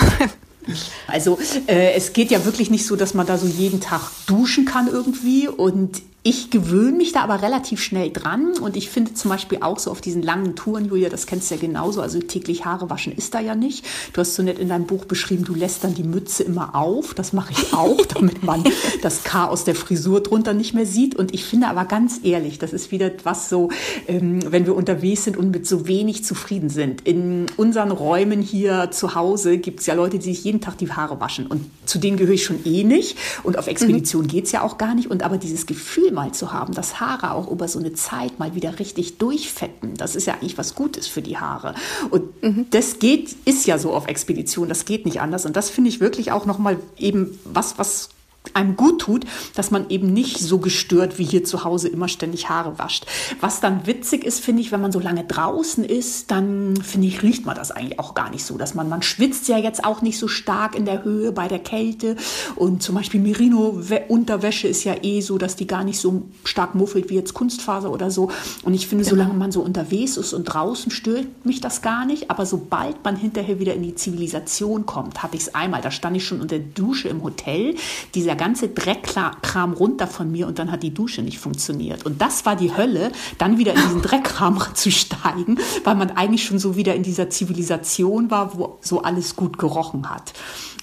[SPEAKER 2] Also äh, es geht ja wirklich nicht so, dass man da so jeden Tag duschen kann irgendwie. Und ich gewöhne mich da aber relativ schnell dran und ich finde zum Beispiel auch so auf diesen langen Touren, Julia, das kennst du ja genauso, also täglich Haare waschen ist da ja nicht. Du hast so nett in deinem Buch beschrieben, du lässt dann die Mütze immer auf. Das mache ich auch, damit man das Chaos der Frisur drunter nicht mehr sieht. Und ich finde aber ganz ehrlich, das ist wieder was so, ähm, wenn wir unterwegs sind und mit so wenig zufrieden sind. In unseren Räumen hier zu Hause gibt es ja Leute, die sich jeden Tag die Haare waschen. Und zu denen gehöre ich schon eh nicht. Und auf Expedition mhm. geht es ja auch gar nicht. Und aber dieses Gefühl, Gefühl mal zu haben, dass Haare auch über so eine Zeit mal wieder richtig durchfetten. Das ist ja eigentlich was Gutes für die Haare. Und mhm. das geht, ist ja so auf Expedition, das geht nicht anders. Und das finde ich wirklich auch nochmal eben was, was einem gut tut, dass man eben nicht so gestört wie hier zu Hause immer ständig Haare wascht. Was dann witzig ist, finde ich, wenn man so lange draußen ist, dann finde ich, riecht man das eigentlich auch gar nicht so, dass man, man schwitzt ja jetzt auch nicht so stark in der Höhe bei der Kälte. Und zum Beispiel Merino-Unterwäsche ist ja eh so, dass die gar nicht so stark muffelt wie jetzt Kunstfaser oder so. Und ich finde, solange man so unterwegs ist und draußen stört mich das gar nicht, aber sobald man hinterher wieder in die Zivilisation kommt, hatte ich es einmal, da stand ich schon unter der Dusche im Hotel, dieser ganze Dreckkram runter von mir und dann hat die Dusche nicht funktioniert. Und das war die Hölle, dann wieder in diesen Dreckkram zu steigen, weil man eigentlich schon so wieder in dieser Zivilisation war, wo so alles gut gerochen hat.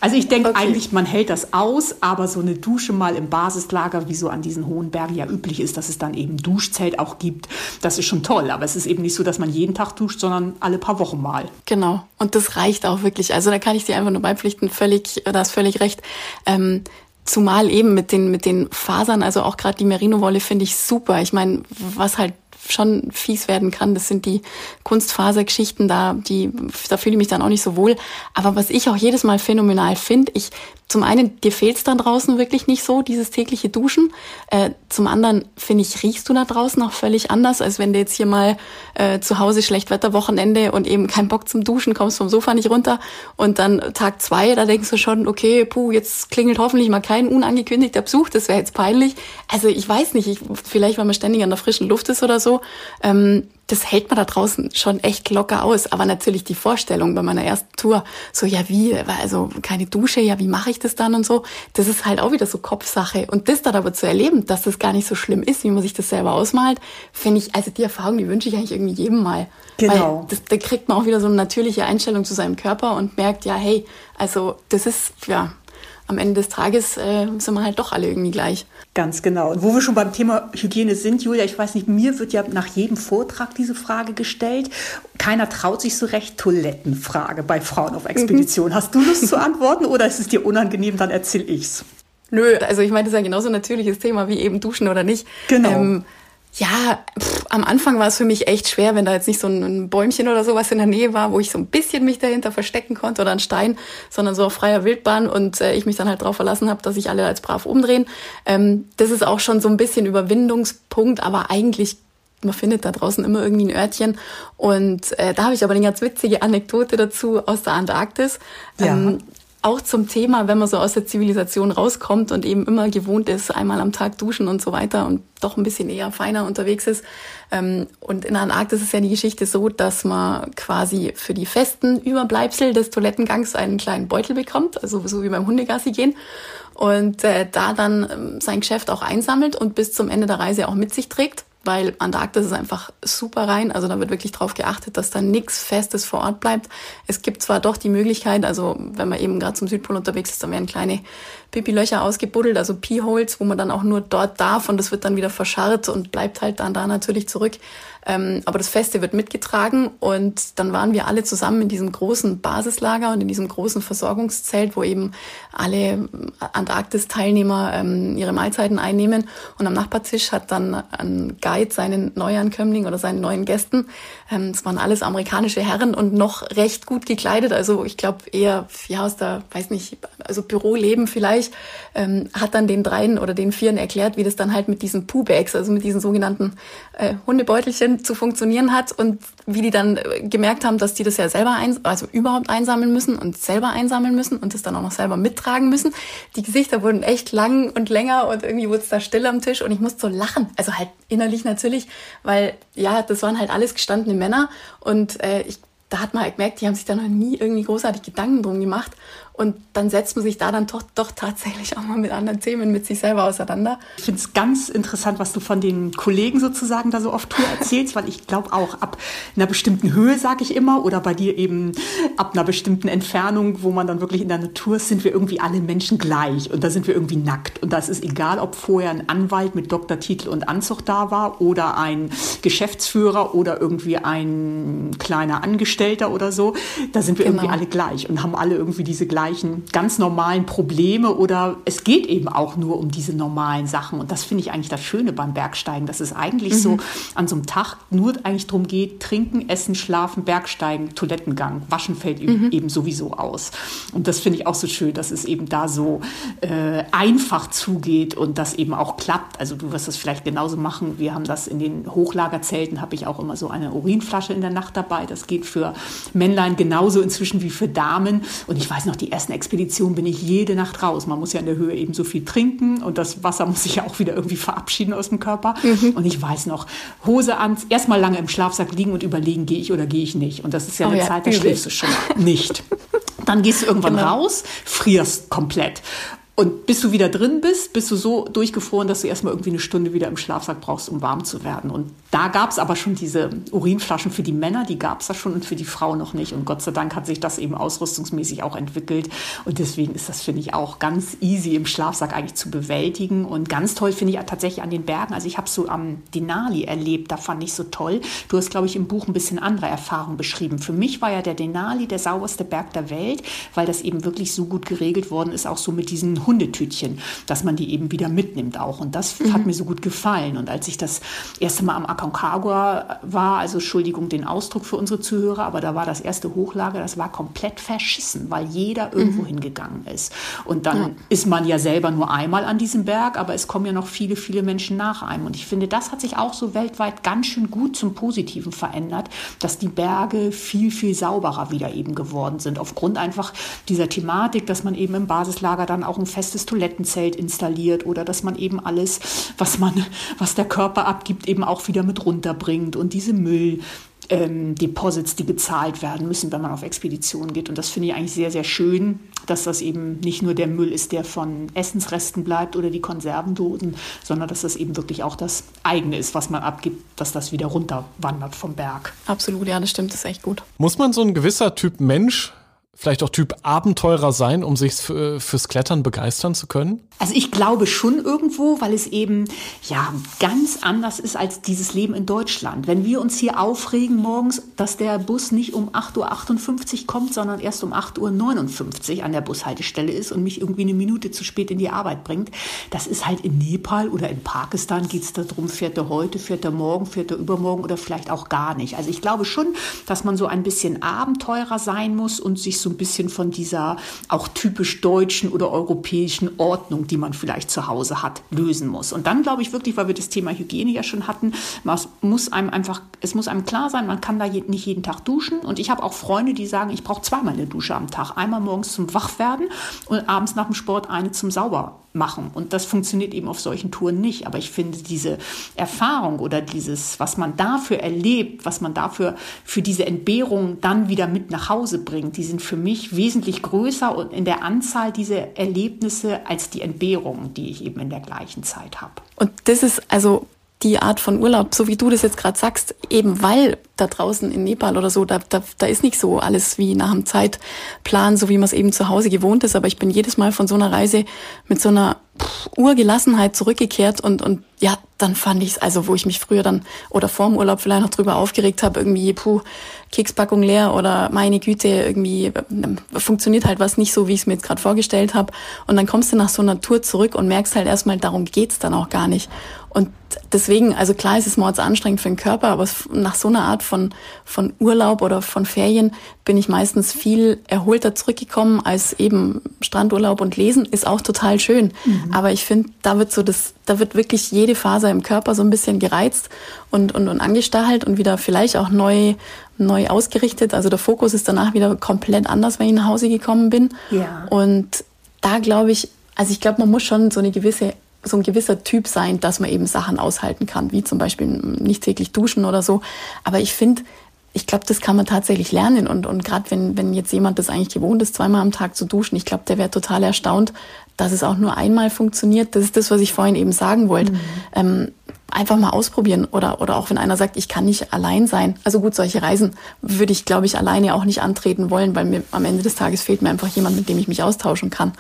[SPEAKER 2] Also ich denke okay. eigentlich, man hält das aus, aber so eine Dusche mal im Basislager, wie so an diesen hohen Bergen ja üblich ist, dass es dann eben Duschzelt auch gibt, das ist schon toll. Aber es ist eben nicht so, dass man jeden Tag duscht, sondern alle paar Wochen mal.
[SPEAKER 1] Genau. Und das reicht auch wirklich. Also da kann ich dir einfach nur beipflichten, völlig, da hast völlig recht. Ähm, Zumal eben mit den, mit den Fasern, also auch gerade die Merino-Wolle finde ich super. Ich meine, was halt schon fies werden kann. Das sind die Kunstfasergeschichten, da, die, da fühle ich mich dann auch nicht so wohl. Aber was ich auch jedes Mal phänomenal finde, ich zum einen, dir fehlt's dann draußen wirklich nicht so, dieses tägliche Duschen. Äh, zum anderen, finde ich, riechst du da draußen auch völlig anders, als wenn du jetzt hier mal äh, zu Hause Schlechtwetterwochenende und eben kein Bock zum Duschen, kommst vom Sofa nicht runter und dann Tag zwei, da denkst du schon, okay, puh, jetzt klingelt hoffentlich mal kein unangekündigter Besuch, das wäre jetzt peinlich. Also ich weiß nicht, ich, vielleicht weil man ständig an der frischen Luft ist oder so. Ähm, das hält man da draußen schon echt locker aus. Aber natürlich die Vorstellung bei meiner ersten Tour, so ja wie, also keine Dusche, ja wie mache ich das dann und so, das ist halt auch wieder so Kopfsache. Und das dann aber zu erleben, dass das gar nicht so schlimm ist, wie man sich das selber ausmalt, finde ich, also die Erfahrung, die wünsche ich eigentlich irgendwie jedem mal. Genau. Weil das, da kriegt man auch wieder so eine natürliche Einstellung zu seinem Körper und merkt, ja, hey, also das ist, ja, am Ende des Tages äh, sind wir halt doch alle irgendwie gleich.
[SPEAKER 2] Ganz genau. Und wo wir schon beim Thema Hygiene sind, Julia, ich weiß nicht, mir wird ja nach jedem Vortrag diese Frage gestellt. Keiner traut sich so recht. Toilettenfrage bei Frauen auf Expedition. Mhm. Hast du Lust zu antworten oder ist es dir unangenehm? Dann erzähl ich's.
[SPEAKER 1] Nö, also ich meine, das ist ja genauso ein natürliches Thema wie eben Duschen oder nicht.
[SPEAKER 2] Genau. Ähm,
[SPEAKER 1] ja, pff, am Anfang war es für mich echt schwer, wenn da jetzt nicht so ein Bäumchen oder sowas in der Nähe war, wo ich so ein bisschen mich dahinter verstecken konnte oder ein Stein, sondern so auf freier Wildbahn und äh, ich mich dann halt darauf verlassen habe, dass sich alle als brav umdrehen. Ähm, das ist auch schon so ein bisschen Überwindungspunkt, aber eigentlich man findet da draußen immer irgendwie ein Örtchen. Und äh, da habe ich aber eine ganz witzige Anekdote dazu aus der Antarktis. Ja. Ähm, auch zum Thema, wenn man so aus der Zivilisation rauskommt und eben immer gewohnt ist, einmal am Tag duschen und so weiter und doch ein bisschen eher feiner unterwegs ist. Ähm, und in der Antarktis ist ja die Geschichte so, dass man quasi für die festen Überbleibsel des Toilettengangs einen kleinen Beutel bekommt, also so wie beim Hundegassi gehen. Und äh, da dann ähm, sein Geschäft auch einsammelt und bis zum Ende der Reise auch mit sich trägt weil Antarktis ist einfach super rein. Also da wird wirklich darauf geachtet, dass da nichts Festes vor Ort bleibt. Es gibt zwar doch die Möglichkeit, also wenn man eben gerade zum Südpol unterwegs ist, dann werden kleine Pipi-Löcher ausgebuddelt, also Pee-Holes, wo man dann auch nur dort darf und das wird dann wieder verscharrt und bleibt halt dann da natürlich zurück. Ähm, aber das Feste wird mitgetragen und dann waren wir alle zusammen in diesem großen Basislager und in diesem großen Versorgungszelt, wo eben alle Antarktis-Teilnehmer ähm, ihre Mahlzeiten einnehmen. Und am Nachbartisch hat dann ein Guide seinen Neuankömmling oder seinen neuen Gästen, es waren alles amerikanische Herren und noch recht gut gekleidet, also ich glaube eher ja aus der, weiß nicht, also Büroleben vielleicht, ähm, hat dann den dreien oder den vieren erklärt, wie das dann halt mit diesen Poo-Bags, also mit diesen sogenannten äh, Hundebeutelchen zu funktionieren hat und wie die dann äh, gemerkt haben, dass die das ja selber ein, also überhaupt einsammeln müssen und selber einsammeln müssen und das dann auch noch selber mittragen müssen. Die Gesichter wurden echt lang und länger und irgendwie wurde es da still am Tisch und ich musste so lachen. Also halt innerlich natürlich, weil ja, das waren halt alles gestandene Männer und äh, ich da hat man halt gemerkt, die haben sich da noch nie irgendwie großartig Gedanken drum gemacht. Und dann setzt man sich da dann doch, doch tatsächlich auch mal mit anderen Themen mit sich selber auseinander.
[SPEAKER 2] Ich finde es ganz interessant, was du von den Kollegen sozusagen da so oft Tour erzählst, weil ich glaube auch ab einer bestimmten Höhe, sage ich immer, oder bei dir eben ab einer bestimmten Entfernung, wo man dann wirklich in der Natur ist, sind wir irgendwie alle Menschen gleich und da sind wir irgendwie nackt. Und das ist egal, ob vorher ein Anwalt mit Doktortitel und Anzug da war oder ein Geschäftsführer oder irgendwie ein kleiner Angestellter oder so. Da sind wir genau. irgendwie alle gleich und haben alle irgendwie diese gleiche gleichen ganz normalen Probleme oder es geht eben auch nur um diese normalen Sachen. Und das finde ich eigentlich das Schöne beim Bergsteigen, dass es eigentlich mhm. so an so einem Tag nur eigentlich darum geht, trinken, essen, schlafen, Bergsteigen, Toilettengang, waschen fällt mhm. eben sowieso aus. Und das finde ich auch so schön, dass es eben da so äh, einfach zugeht und das eben auch klappt. Also du wirst das vielleicht genauso machen. Wir haben das in den Hochlagerzelten, habe ich auch immer so eine Urinflasche in der Nacht dabei. Das geht für Männlein genauso inzwischen wie für Damen. Und ich weiß noch, die ersten Expeditionen bin ich jede Nacht raus. Man muss ja in der Höhe eben so viel trinken und das Wasser muss sich ja auch wieder irgendwie verabschieden aus dem Körper. Mhm. Und ich weiß noch, Hose an, erstmal lange im Schlafsack liegen und überlegen, gehe ich oder gehe ich nicht. Und das ist ja oh eine ja, Zeit, da schläfst du schon nicht. Dann gehst du irgendwann genau. raus, frierst komplett. Und bis du wieder drin bist, bist du so durchgefroren, dass du erstmal irgendwie eine Stunde wieder im Schlafsack brauchst, um warm zu werden. Und da gab es aber schon diese Urinflaschen für die Männer, die gab es da schon und für die Frau noch nicht. Und Gott sei Dank hat sich das eben ausrüstungsmäßig auch entwickelt. Und deswegen ist das, finde ich, auch ganz easy im Schlafsack eigentlich zu bewältigen. Und ganz toll finde ich tatsächlich an den Bergen. Also ich habe so am Denali erlebt, da fand ich so toll. Du hast, glaube ich, im Buch ein bisschen andere Erfahrungen beschrieben. Für mich war ja der Denali der sauberste Berg der Welt, weil das eben wirklich so gut geregelt worden ist, auch so mit diesen Hundetütchen, dass man die eben wieder mitnimmt auch. Und das mhm. hat mir so gut gefallen. Und als ich das erste Mal am Aconcagua war, also Entschuldigung den Ausdruck für unsere Zuhörer, aber da war das erste Hochlager, das war komplett verschissen, weil jeder irgendwo mhm. hingegangen ist. Und dann ja. ist man ja selber nur einmal an diesem Berg, aber es kommen ja noch viele, viele Menschen nach einem. Und ich finde, das hat sich auch so weltweit ganz schön gut zum Positiven verändert, dass die Berge viel, viel sauberer wieder eben geworden sind, aufgrund einfach dieser Thematik, dass man eben im Basislager dann auch ein festes Toilettenzelt installiert oder dass man eben alles, was man, was der Körper abgibt, eben auch wieder mit runterbringt und diese Müll, ähm, Deposits, die gezahlt werden müssen, wenn man auf Expedition geht. Und das finde ich eigentlich sehr, sehr schön, dass das eben nicht nur der Müll ist, der von Essensresten bleibt oder die Konservendosen, sondern dass das eben wirklich auch das eigene ist, was man abgibt, dass das wieder runterwandert vom Berg.
[SPEAKER 1] Absolut, ja, das stimmt, das ist echt gut.
[SPEAKER 3] Muss man so ein gewisser Typ Mensch vielleicht auch Typ Abenteurer sein, um sich fürs Klettern begeistern zu können?
[SPEAKER 2] Also ich glaube schon irgendwo, weil es eben ja ganz anders ist als dieses Leben in Deutschland. Wenn wir uns hier aufregen morgens, dass der Bus nicht um 8.58 Uhr kommt, sondern erst um 8.59 Uhr an der Bushaltestelle ist und mich irgendwie eine Minute zu spät in die Arbeit bringt, das ist halt in Nepal oder in Pakistan geht es darum, fährt er heute, fährt er morgen, fährt er übermorgen oder vielleicht auch gar nicht. Also ich glaube schon, dass man so ein bisschen Abenteurer sein muss und sich so ein bisschen von dieser auch typisch deutschen oder europäischen Ordnung die man vielleicht zu Hause hat, lösen muss. Und dann glaube ich wirklich, weil wir das Thema Hygiene ja schon hatten, es muss einem einfach, es muss einem klar sein, man kann da nicht jeden Tag duschen. Und ich habe auch Freunde, die sagen, ich brauche zweimal eine Dusche am Tag. Einmal morgens zum Wachwerden und abends nach dem Sport eine zum Sauber machen. Und das funktioniert eben auf solchen Touren nicht. Aber ich finde diese Erfahrung oder dieses, was man dafür erlebt, was man dafür für diese Entbehrung dann wieder mit nach Hause bringt, die sind für mich wesentlich größer und in der Anzahl dieser Erlebnisse als die Entbehrungen, die ich eben in der gleichen Zeit habe.
[SPEAKER 1] Und das ist also die Art von Urlaub, so wie du das jetzt gerade sagst, eben weil da draußen in Nepal oder so, da, da, da ist nicht so alles wie nach dem Zeitplan, so wie man es eben zu Hause gewohnt ist. Aber ich bin jedes Mal von so einer Reise mit so einer Urgelassenheit zurückgekehrt und, und ja, dann fand ich es, also wo ich mich früher dann oder vorm Urlaub vielleicht noch drüber aufgeregt habe, irgendwie, puh, Kekspackung leer oder meine Güte, irgendwie ähm, funktioniert halt was nicht so, wie ich es mir jetzt gerade vorgestellt habe. Und dann kommst du nach so einer Tour zurück und merkst halt erstmal, darum geht's dann auch gar nicht. Und deswegen, also klar, es ist mords anstrengend für den Körper, aber nach so einer Art von, von Urlaub oder von Ferien bin ich meistens viel erholter zurückgekommen als eben Strandurlaub und Lesen ist auch total schön. Mhm. Aber ich finde, da wird so das, da wird wirklich jede Faser im Körper so ein bisschen gereizt und, und, und angestachelt und wieder vielleicht auch neu, neu ausgerichtet. Also der Fokus ist danach wieder komplett anders, wenn ich nach Hause gekommen bin. Ja. Und da glaube ich, also ich glaube, man muss schon so eine gewisse so ein gewisser Typ sein, dass man eben Sachen aushalten kann, wie zum Beispiel nicht täglich duschen oder so. Aber ich finde, ich glaube, das kann man tatsächlich lernen. Und, und gerade wenn, wenn jetzt jemand das eigentlich gewohnt ist, zweimal am Tag zu duschen, ich glaube, der wäre total erstaunt, dass es auch nur einmal funktioniert. Das ist das, was ich vorhin eben sagen wollte. Mhm. Ähm, einfach mal ausprobieren oder, oder auch wenn einer sagt, ich kann nicht allein sein. Also gut, solche Reisen würde ich, glaube ich, alleine auch nicht antreten wollen, weil mir am Ende des Tages fehlt mir einfach jemand, mit dem ich mich austauschen kann.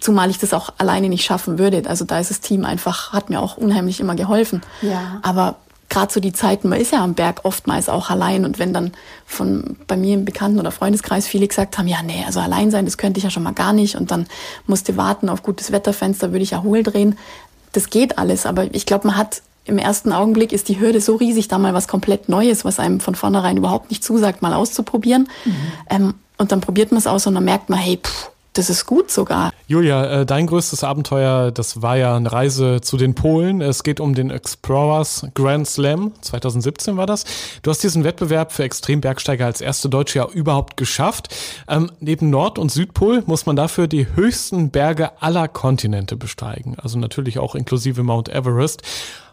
[SPEAKER 1] Zumal ich das auch alleine nicht schaffen würde. Also da ist das Team einfach, hat mir auch unheimlich immer geholfen. Ja. Aber gerade so die Zeiten, man ist ja am Berg oftmals auch allein und wenn dann von bei mir im Bekannten- oder Freundeskreis viele gesagt haben, ja, nee, also allein sein, das könnte ich ja schon mal gar nicht und dann musste warten auf gutes Wetterfenster, würde ich ja hohl drehen. Das geht alles, aber ich glaube, man hat im ersten Augenblick ist die Hürde so riesig, da mal was komplett Neues, was einem von vornherein überhaupt nicht zusagt, mal auszuprobieren. Mhm. Ähm, und dann probiert man es aus und dann merkt man, hey, pff, das ist gut sogar.
[SPEAKER 3] Julia, äh, dein größtes Abenteuer, das war ja eine Reise zu den Polen. Es geht um den Explorers Grand Slam. 2017 war das. Du hast diesen Wettbewerb für Extrembergsteiger als erste Deutsche ja überhaupt geschafft. Ähm, neben Nord- und Südpol muss man dafür die höchsten Berge aller Kontinente besteigen. Also natürlich auch inklusive Mount Everest.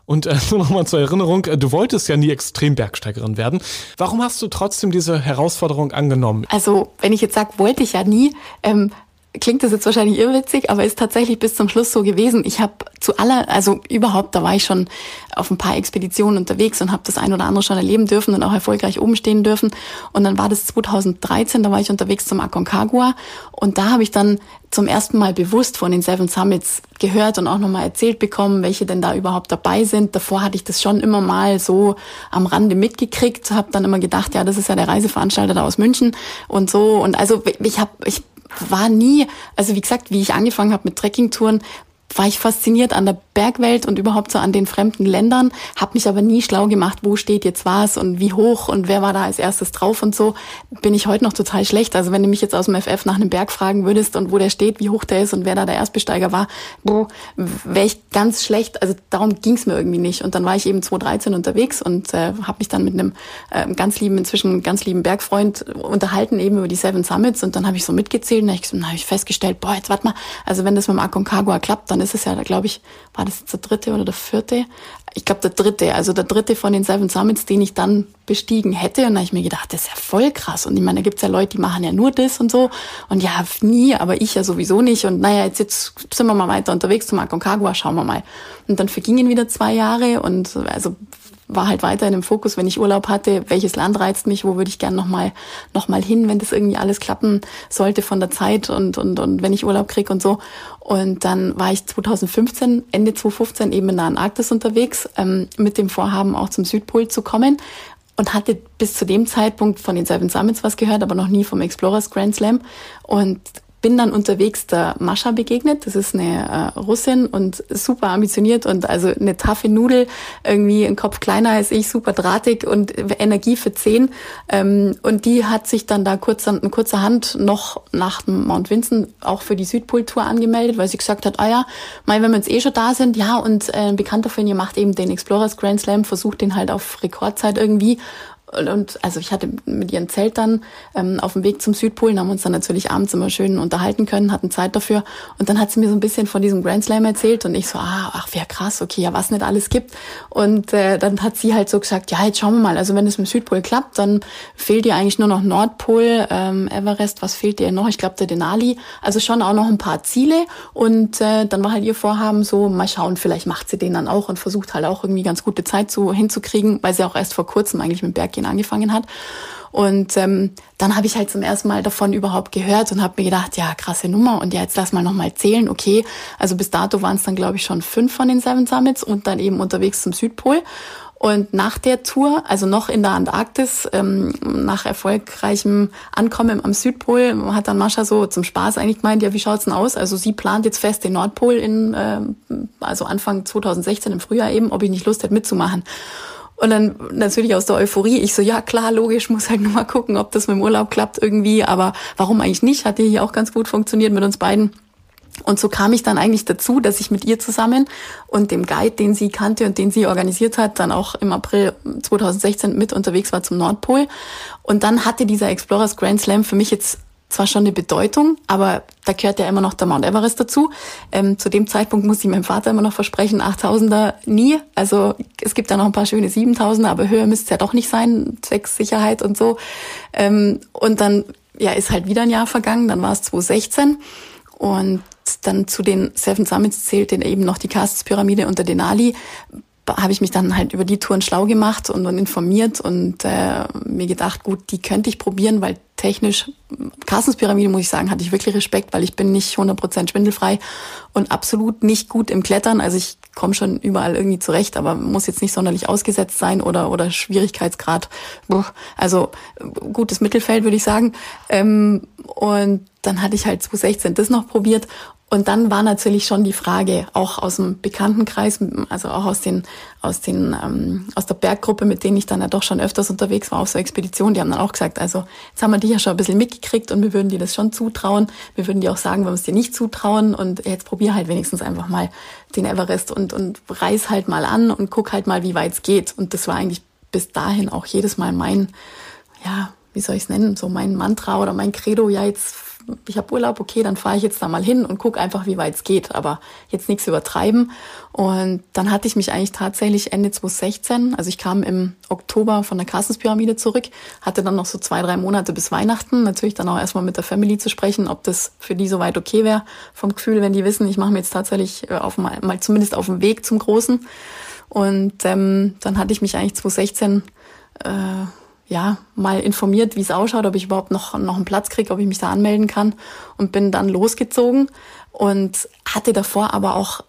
[SPEAKER 3] Und äh, nur nochmal zur Erinnerung, äh, du wolltest ja nie Extrembergsteigerin werden. Warum hast du trotzdem diese Herausforderung angenommen?
[SPEAKER 1] Also, wenn ich jetzt sage, wollte ich ja nie, ähm, klingt das jetzt wahrscheinlich irrwitzig, aber ist tatsächlich bis zum Schluss so gewesen. Ich habe zu aller, also überhaupt, da war ich schon auf ein paar Expeditionen unterwegs und habe das ein oder andere schon erleben dürfen und auch erfolgreich oben stehen dürfen. Und dann war das 2013, da war ich unterwegs zum Aconcagua und da habe ich dann zum ersten Mal bewusst von den Seven Summits gehört und auch nochmal erzählt bekommen, welche denn da überhaupt dabei sind. Davor hatte ich das schon immer mal so am Rande mitgekriegt, habe dann immer gedacht, ja, das ist ja der Reiseveranstalter da aus München und so. Und also ich habe ich war nie, also wie gesagt, wie ich angefangen habe mit Trekkingtouren, war ich fasziniert an der Bergwelt und überhaupt so an den fremden Ländern, habe mich aber nie schlau gemacht, wo steht jetzt was und wie hoch und wer war da als erstes drauf und so. Bin ich heute noch total schlecht. Also wenn du mich jetzt aus dem FF nach einem Berg fragen würdest und wo der steht, wie hoch der ist und wer da der Erstbesteiger war, wäre ich ganz schlecht. Also darum ging es mir irgendwie nicht. Und dann war ich eben 2013 unterwegs und äh, habe mich dann mit einem äh, ganz lieben, inzwischen ganz lieben Bergfreund unterhalten, eben über die Seven Summits und dann habe ich so mitgezählt und dann habe ich festgestellt, boah, jetzt warte mal, also wenn das mit dem Aconcagua klappt, dann ist es ja, glaube ich, war das jetzt der dritte oder der vierte? Ich glaube der dritte, also der dritte von den Seven Summits, den ich dann bestiegen hätte. Und da habe ich mir gedacht, das ist ja voll krass. Und ich meine, da gibt's ja Leute, die machen ja nur das und so. Und ja, nie, aber ich ja sowieso nicht. Und naja, jetzt, jetzt sind wir mal weiter unterwegs zum Aconcagua, schauen wir mal. Und dann vergingen wieder zwei Jahre und also war halt weiter in dem Fokus, wenn ich Urlaub hatte, welches Land reizt mich, wo würde ich gern nochmal noch mal hin, wenn das irgendwie alles klappen sollte von der Zeit und, und, und wenn ich Urlaub krieg und so. Und dann war ich 2015, Ende 2015 eben in der Antarktis unterwegs, ähm, mit dem Vorhaben auch zum Südpol zu kommen und hatte bis zu dem Zeitpunkt von den Seven Summits was gehört, aber noch nie vom Explorers Grand Slam. Und bin dann unterwegs der Mascha begegnet. Das ist eine äh, Russin und super ambitioniert und also eine taffe Nudel, irgendwie ein Kopf kleiner als ich, super drahtig und Energie für zehn. Ähm, und die hat sich dann da kurz, kurzerhand noch nach dem Mount Vincent auch für die Südpoltour angemeldet, weil sie gesagt hat, ah ja, mal, wenn wir jetzt eh schon da sind, ja, und äh, ein Bekannter von ihr macht eben den Explorers Grand Slam, versucht den halt auf Rekordzeit irgendwie und also ich hatte mit ihrem Zelt dann ähm, auf dem Weg zum Südpol, haben uns dann natürlich abends immer schön unterhalten können, hatten Zeit dafür. Und dann hat sie mir so ein bisschen von diesem Grand Slam erzählt und ich so, ah, ach, wäre krass, okay, ja, was nicht alles gibt. Und äh, dann hat sie halt so gesagt, ja, jetzt schauen wir mal, also wenn es mit dem Südpol klappt, dann fehlt ihr eigentlich nur noch Nordpol, ähm, Everest, was fehlt dir noch? Ich glaube, der Denali. Also schon auch noch ein paar Ziele. Und äh, dann war halt ihr Vorhaben so, mal schauen, vielleicht macht sie den dann auch und versucht halt auch irgendwie ganz gute Zeit so hinzukriegen, weil sie auch erst vor kurzem eigentlich mit Berggehen Bergsteigen angefangen hat. Und ähm, dann habe ich halt zum ersten Mal davon überhaupt gehört und habe mir gedacht, ja, krasse Nummer. Und ja, jetzt lass mal nochmal zählen. Okay, also bis dato waren es dann, glaube ich, schon fünf von den Seven Summits und dann eben unterwegs zum Südpol. Und nach der Tour, also noch in der Antarktis, ähm, nach erfolgreichem Ankommen am Südpol, hat dann Mascha so zum Spaß eigentlich gemeint, ja, wie schaut's denn aus? Also sie plant jetzt fest den Nordpol in, äh, also Anfang 2016 im Frühjahr eben, ob ich nicht Lust hätte mitzumachen. Und dann natürlich aus der Euphorie, ich so, ja klar, logisch, muss halt nur mal gucken, ob das mit dem Urlaub klappt irgendwie, aber warum eigentlich nicht? Hat ja hier auch ganz gut funktioniert mit uns beiden. Und so kam ich dann eigentlich dazu, dass ich mit ihr zusammen und dem Guide, den sie kannte und den sie organisiert hat, dann auch im April 2016 mit unterwegs war zum Nordpol. Und dann hatte dieser Explorers Grand Slam für mich jetzt zwar schon eine Bedeutung, aber da gehört ja immer noch der Mount Everest dazu. Ähm, zu dem Zeitpunkt muss ich meinem Vater immer noch versprechen, 8000er nie. Also es gibt da noch ein paar schöne 7000er, aber höher müsste es ja doch nicht sein, zwecks Sicherheit und so. Ähm, und dann ja, ist halt wieder ein Jahr vergangen, dann war es 2016 und dann zu den Seven Summits zählt dann eben noch die Castes-Pyramide und der Denali habe ich mich dann halt über die Touren schlau gemacht und, und informiert und äh, mir gedacht, gut, die könnte ich probieren, weil technisch, Carstens Pyramide muss ich sagen, hatte ich wirklich Respekt, weil ich bin nicht 100% schwindelfrei und absolut nicht gut im Klettern. Also ich komme schon überall irgendwie zurecht, aber muss jetzt nicht sonderlich ausgesetzt sein oder, oder Schwierigkeitsgrad. Also gutes Mittelfeld, würde ich sagen. Ähm, und dann hatte ich halt 2016 das noch probiert und dann war natürlich schon die Frage, auch aus dem Bekanntenkreis, also auch aus den, aus den, ähm, aus der Berggruppe, mit denen ich dann ja doch schon öfters unterwegs war auf so Expeditionen, die haben dann auch gesagt, also jetzt haben wir dich ja schon ein bisschen mitgekriegt und wir würden dir das schon zutrauen. Wir würden dir auch sagen, wenn wir es dir nicht zutrauen und jetzt probier halt wenigstens einfach mal den Everest und, und reiß halt mal an und guck halt mal, wie weit es geht. Und das war eigentlich bis dahin auch jedes Mal mein, ja, wie soll ich es nennen, so mein Mantra oder mein Credo, ja, jetzt ich habe Urlaub, okay, dann fahre ich jetzt da mal hin und gucke einfach, wie weit es geht, aber jetzt nichts übertreiben. Und dann hatte ich mich eigentlich tatsächlich Ende 2016, also ich kam im Oktober von der Carstenspyramide zurück, hatte dann noch so zwei, drei Monate bis Weihnachten, natürlich dann auch erstmal mit der Family zu sprechen, ob das für die soweit okay wäre, vom Gefühl, wenn die wissen, ich mache mir jetzt tatsächlich äh, auf mal, mal zumindest auf dem Weg zum Großen. Und ähm, dann hatte ich mich eigentlich 2016 äh, ja, mal informiert, wie es ausschaut, ob ich überhaupt noch, noch einen Platz kriege, ob ich mich da anmelden kann und bin dann losgezogen und hatte davor aber auch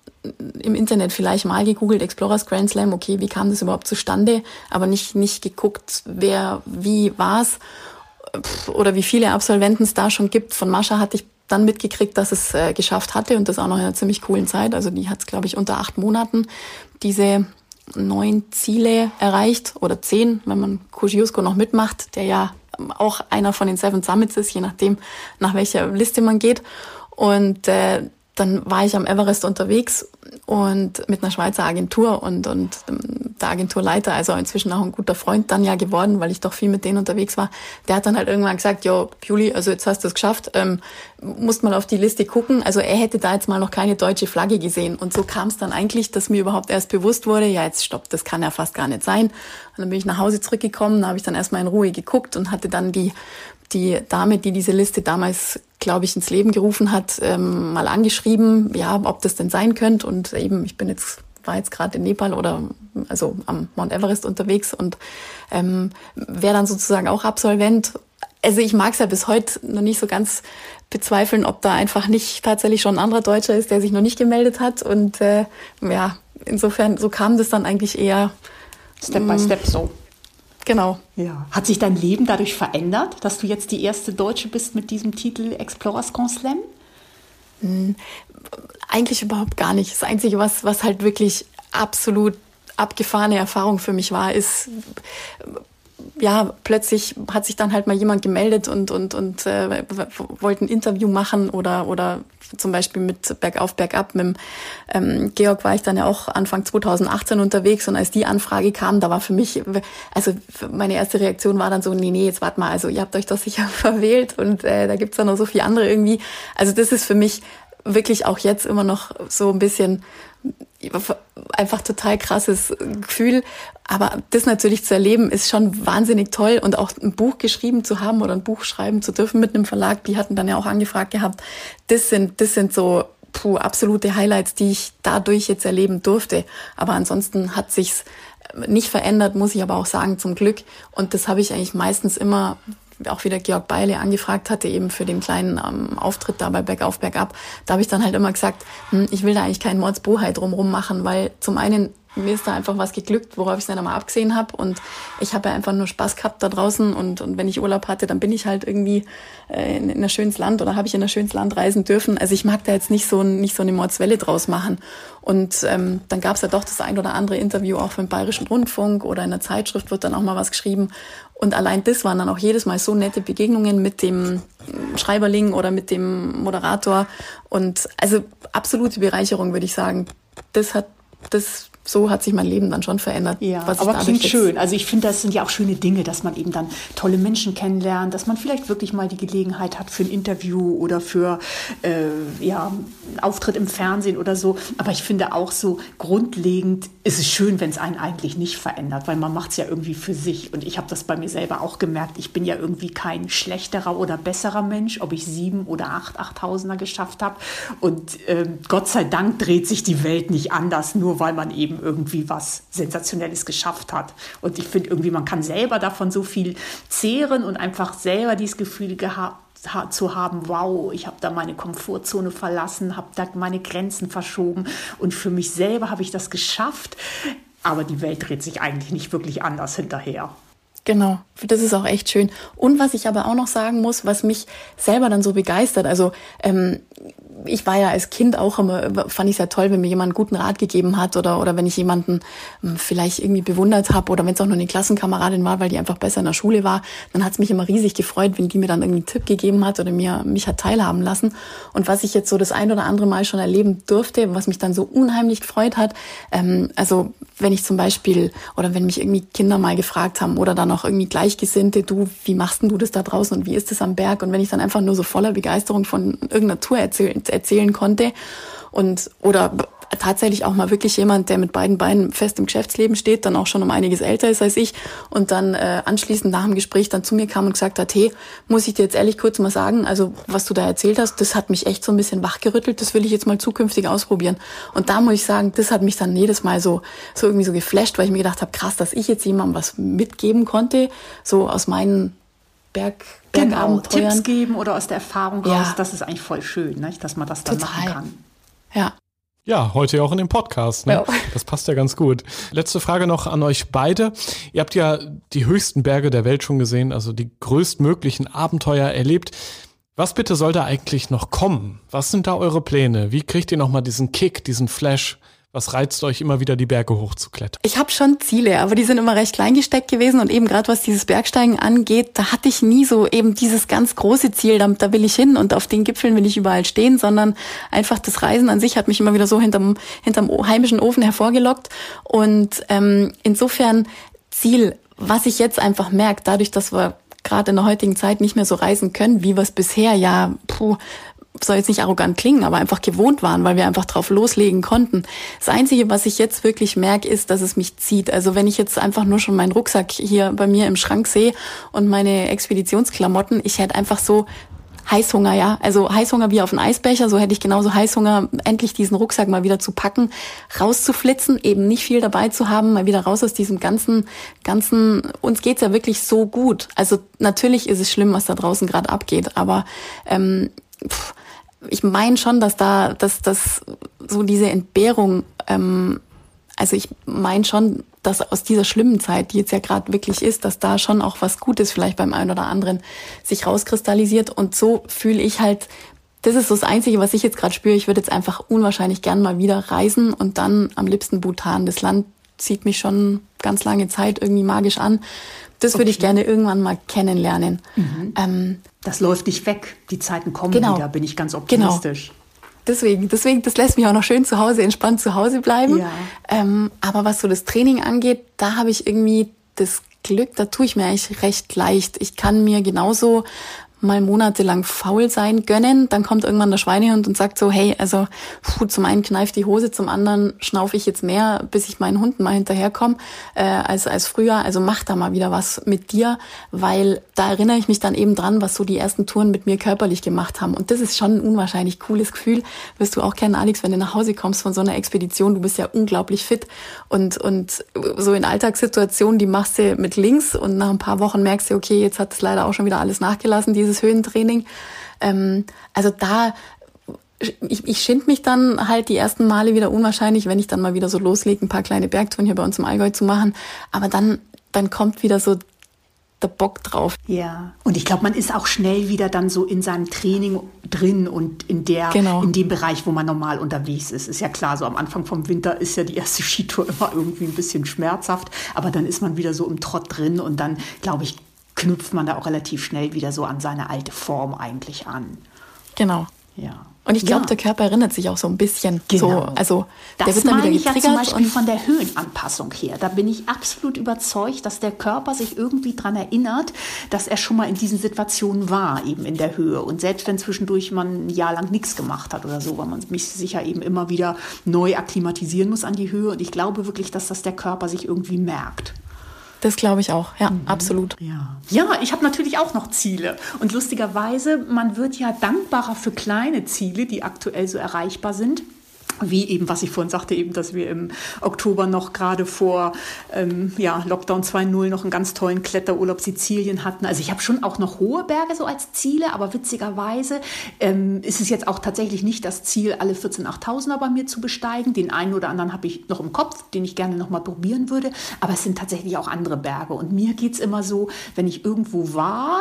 [SPEAKER 1] im Internet vielleicht mal gegoogelt, Explorers Grand Slam, okay, wie kam das überhaupt zustande, aber nicht, nicht geguckt, wer, wie, was oder wie viele Absolventen es da schon gibt. Von Mascha hatte ich dann mitgekriegt, dass es äh, geschafft hatte und das auch noch in einer ziemlich coolen Zeit. Also die hat es, glaube ich, unter acht Monaten diese neun Ziele erreicht oder zehn, wenn man Kosciuszko noch mitmacht, der ja auch einer von den Seven Summits ist, je nachdem, nach welcher Liste man geht. Und äh, dann war ich am Everest unterwegs und mit einer Schweizer Agentur und, und ähm, der Agenturleiter, also inzwischen auch ein guter Freund dann ja geworden, weil ich doch viel mit denen unterwegs war, der hat dann halt irgendwann gesagt, jo, Juli, also jetzt hast du es geschafft, ähm, musst mal auf die Liste gucken. Also er hätte da jetzt mal noch keine deutsche Flagge gesehen. Und so kam es dann eigentlich, dass mir überhaupt erst bewusst wurde, ja, jetzt stopp, das kann ja fast gar nicht sein. Und dann bin ich nach Hause zurückgekommen, da habe ich dann erstmal in Ruhe geguckt und hatte dann die die Dame, die diese Liste damals, glaube ich, ins Leben gerufen hat, ähm, mal angeschrieben, ja, ob das denn sein könnte. Und eben, ich bin jetzt war jetzt gerade in Nepal oder also am Mount Everest unterwegs und ähm, wäre dann sozusagen auch Absolvent. Also ich mag es ja bis heute noch nicht so ganz bezweifeln, ob da einfach nicht tatsächlich schon ein anderer Deutscher ist, der sich noch nicht gemeldet hat. Und äh, ja, insofern, so kam das dann eigentlich eher
[SPEAKER 2] Step by mm, Step so.
[SPEAKER 1] Genau.
[SPEAKER 2] Ja. Hat sich dein Leben dadurch verändert, dass du jetzt die erste Deutsche bist mit diesem Titel Explorers Grand Slam?
[SPEAKER 1] Hm, eigentlich überhaupt gar nicht. Das Einzige, was, was halt wirklich absolut abgefahrene Erfahrung für mich war, ist ja, plötzlich hat sich dann halt mal jemand gemeldet und, und, und äh, wollte ein Interview machen oder, oder zum Beispiel mit Bergauf, Bergab. Mit dem, ähm, Georg war ich dann ja auch Anfang 2018 unterwegs und als die Anfrage kam, da war für mich, also meine erste Reaktion war dann so, nee, nee, jetzt wart mal, also ihr habt euch doch sicher verwählt und äh, da gibt's ja noch so viele andere irgendwie. Also das ist für mich wirklich auch jetzt immer noch so ein bisschen einfach total krasses Gefühl. Aber das natürlich zu erleben, ist schon wahnsinnig toll. Und auch ein Buch geschrieben zu haben oder ein Buch schreiben zu dürfen mit einem Verlag, die hatten dann ja auch angefragt gehabt. Das sind, das sind so puh, absolute Highlights, die ich dadurch jetzt erleben durfte. Aber ansonsten hat sich's nicht verändert, muss ich aber auch sagen, zum Glück. Und das habe ich eigentlich meistens immer auch wieder Georg Beile angefragt hatte, eben für den kleinen ähm, Auftritt da bei Bergauf, Bergab, da habe ich dann halt immer gesagt, hm, ich will da eigentlich keinen Mordsbohai drumrum machen, weil zum einen mir ist da einfach was geglückt, worauf ich es dann einmal abgesehen habe. Und ich habe ja einfach nur Spaß gehabt da draußen. Und, und wenn ich Urlaub hatte, dann bin ich halt irgendwie äh, in, in ein schönes Land oder habe ich in ein schönes Land reisen dürfen. Also ich mag da jetzt nicht so, nicht so eine Mordswelle draus machen. Und ähm, dann gab es ja doch das ein oder andere Interview auch den Bayerischen Rundfunk oder in der Zeitschrift wird dann auch mal was geschrieben. Und allein das waren dann auch jedes Mal so nette Begegnungen mit dem Schreiberling oder mit dem Moderator. Und also absolute Bereicherung, würde ich sagen. Das hat, das so hat sich mein Leben dann schon verändert.
[SPEAKER 2] Ja, aber klingt schön. Also ich finde, das sind ja auch schöne Dinge, dass man eben dann tolle Menschen kennenlernt, dass man vielleicht wirklich mal die Gelegenheit hat für ein Interview oder für äh, ja, Auftritt im Fernsehen oder so. Aber ich finde auch so grundlegend ist es schön, wenn es einen eigentlich nicht verändert, weil man macht es ja irgendwie für sich. Und ich habe das bei mir selber auch gemerkt. Ich bin ja irgendwie kein schlechterer oder besserer Mensch, ob ich sieben oder acht Achttausender geschafft habe. Und äh, Gott sei Dank dreht sich die Welt nicht anders, nur weil man eben irgendwie was Sensationelles geschafft hat. Und ich finde irgendwie, man kann selber davon so viel zehren und einfach selber dieses Gefühl gehabt zu haben, wow, ich habe da meine Komfortzone verlassen, habe da meine Grenzen verschoben und für mich selber habe ich das geschafft. Aber die Welt dreht sich eigentlich nicht wirklich anders hinterher.
[SPEAKER 1] Genau, das ist auch echt schön. Und was ich aber auch noch sagen muss, was mich selber dann so begeistert, also ähm, ich war ja als Kind auch immer, fand ich sehr toll, wenn mir jemand einen guten Rat gegeben hat oder, oder wenn ich jemanden hm, vielleicht irgendwie bewundert habe oder wenn es auch nur eine Klassenkameradin war, weil die einfach besser in der Schule war, dann hat es mich immer riesig gefreut, wenn die mir dann irgendwie einen Tipp gegeben hat oder mir mich hat teilhaben lassen. Und was ich jetzt so das ein oder andere Mal schon erleben durfte, was mich dann so unheimlich gefreut hat, ähm, also wenn ich zum Beispiel oder wenn mich irgendwie Kinder mal gefragt haben oder dann auch irgendwie Gleichgesinnte, du, wie machst denn du das da draußen und wie ist das am Berg? Und wenn ich dann einfach nur so voller Begeisterung von irgendeiner Tour erzähl, erzählen konnte und oder tatsächlich auch mal wirklich jemand, der mit beiden Beinen fest im Geschäftsleben steht, dann auch schon um einiges älter ist als ich und dann äh, anschließend nach dem Gespräch dann zu mir kam und gesagt hat, hey, muss ich dir jetzt ehrlich kurz mal sagen, also was du da erzählt hast, das hat mich echt so ein bisschen wachgerüttelt, das will ich jetzt mal zukünftig ausprobieren. Und da muss ich sagen, das hat mich dann jedes Mal so, so irgendwie so geflasht, weil ich mir gedacht habe, krass, dass ich jetzt jemandem was mitgeben konnte, so aus meinen Berg,
[SPEAKER 2] genau, Tipps geben oder aus der Erfahrung raus, ja. das ist eigentlich voll schön, ne? dass man das dann Total. machen kann.
[SPEAKER 1] Ja.
[SPEAKER 3] Ja, heute auch in dem Podcast. Ne? Ja. Das passt ja ganz gut. Letzte Frage noch an euch beide. Ihr habt ja die höchsten Berge der Welt schon gesehen, also die größtmöglichen Abenteuer erlebt. Was bitte soll da eigentlich noch kommen? Was sind da eure Pläne? Wie kriegt ihr nochmal diesen Kick, diesen Flash? Was reizt euch immer wieder die Berge hochzuklettern?
[SPEAKER 1] Ich habe schon Ziele, aber die sind immer recht klein gesteckt gewesen und eben gerade was dieses Bergsteigen angeht, da hatte ich nie so eben dieses ganz große Ziel, da, da will ich hin und auf den Gipfeln will ich überall stehen, sondern einfach das Reisen an sich hat mich immer wieder so hinterm, hinterm heimischen Ofen hervorgelockt und ähm, insofern Ziel, was ich jetzt einfach merke, dadurch, dass wir gerade in der heutigen Zeit nicht mehr so reisen können, wie wir es bisher ja, puh, soll jetzt nicht arrogant klingen, aber einfach gewohnt waren, weil wir einfach drauf loslegen konnten. Das Einzige, was ich jetzt wirklich merke, ist, dass es mich zieht. Also wenn ich jetzt einfach nur schon meinen Rucksack hier bei mir im Schrank sehe und meine Expeditionsklamotten, ich hätte einfach so Heißhunger, ja. Also Heißhunger wie auf einen Eisbecher, so hätte ich genauso Heißhunger, endlich diesen Rucksack mal wieder zu packen, rauszuflitzen, eben nicht viel dabei zu haben, mal wieder raus aus diesem ganzen, ganzen, uns geht's ja wirklich so gut. Also natürlich ist es schlimm, was da draußen gerade abgeht, aber ähm, pff, ich meine schon, dass da, dass das so diese Entbehrung, ähm, also ich meine schon, dass aus dieser schlimmen Zeit, die jetzt ja gerade wirklich ist, dass da schon auch was Gutes vielleicht beim einen oder anderen sich rauskristallisiert. Und so fühle ich halt, das ist so das Einzige, was ich jetzt gerade spüre. Ich würde jetzt einfach unwahrscheinlich gern mal wieder reisen und dann am liebsten Bhutan. Das Land zieht mich schon ganz lange Zeit irgendwie magisch an. Das okay. würde ich gerne irgendwann mal kennenlernen.
[SPEAKER 2] Mhm. Ähm, das läuft nicht weg. Die Zeiten kommen genau. wieder, bin ich ganz genau. optimistisch. Genau.
[SPEAKER 1] Deswegen, deswegen, das lässt mich auch noch schön zu Hause, entspannt zu Hause bleiben. Ja. Ähm, aber was so das Training angeht, da habe ich irgendwie das Glück, da tue ich mir eigentlich recht leicht. Ich kann mir genauso mal monatelang faul sein gönnen. Dann kommt irgendwann der Schweinehund und sagt so, hey, also puh, zum einen kneift die Hose, zum anderen schnaufe ich jetzt mehr, bis ich meinen Hunden mal hinterherkomme, äh, als, als früher. Also mach da mal wieder was mit dir, weil da erinnere ich mich dann eben dran, was so die ersten Touren mit mir körperlich gemacht haben. Und das ist schon ein unwahrscheinlich cooles Gefühl. Wirst du auch kennen, Alex, wenn du nach Hause kommst von so einer Expedition. Du bist ja unglaublich fit und, und so in Alltagssituationen, die machst du mit links und nach ein paar Wochen merkst du, okay, jetzt hat es leider auch schon wieder alles nachgelassen, dieses Höhentraining. Ähm, also da, ich, ich schind mich dann halt die ersten Male wieder unwahrscheinlich, wenn ich dann mal wieder so loslege, ein paar kleine Bergtouren hier bei uns im Allgäu zu machen. Aber dann, dann kommt wieder so der Bock drauf.
[SPEAKER 2] Ja, und ich glaube, man ist auch schnell wieder dann so in seinem Training drin und in der genau. in dem Bereich, wo man normal unterwegs ist. Ist ja klar, so am Anfang vom Winter ist ja die erste Skitour immer irgendwie ein bisschen schmerzhaft, aber dann ist man wieder so im Trott drin und dann, glaube ich, knüpft man da auch relativ schnell wieder so an seine alte Form eigentlich an.
[SPEAKER 1] Genau.
[SPEAKER 2] Ja.
[SPEAKER 1] Und ich glaube, ja. der Körper erinnert sich auch so ein bisschen. Genau. So, also
[SPEAKER 2] das der wird dann wieder ich ja zum Beispiel von der Höhenanpassung her. Da bin ich absolut überzeugt, dass der Körper sich irgendwie daran erinnert, dass er schon mal in diesen Situationen war, eben in der Höhe. Und selbst wenn zwischendurch man ein Jahr lang nichts gemacht hat oder so, weil man mich sicher eben immer wieder neu akklimatisieren muss an die Höhe. Und ich glaube wirklich, dass das der Körper sich irgendwie merkt.
[SPEAKER 1] Das glaube ich auch, ja, mhm. absolut.
[SPEAKER 2] Ja, ja ich habe natürlich auch noch Ziele. Und lustigerweise, man wird ja dankbarer für kleine Ziele, die aktuell so erreichbar sind wie eben, was ich vorhin sagte, eben, dass wir im Oktober noch gerade vor ähm, ja, Lockdown 2.0 noch einen ganz tollen Kletterurlaub Sizilien hatten. Also ich habe schon auch noch hohe Berge so als Ziele, aber witzigerweise ähm, ist es jetzt auch tatsächlich nicht das Ziel, alle 14 8000er bei mir zu besteigen. Den einen oder anderen habe ich noch im Kopf, den ich gerne noch mal probieren würde, aber es sind tatsächlich auch andere Berge. Und mir geht es immer so, wenn ich irgendwo war,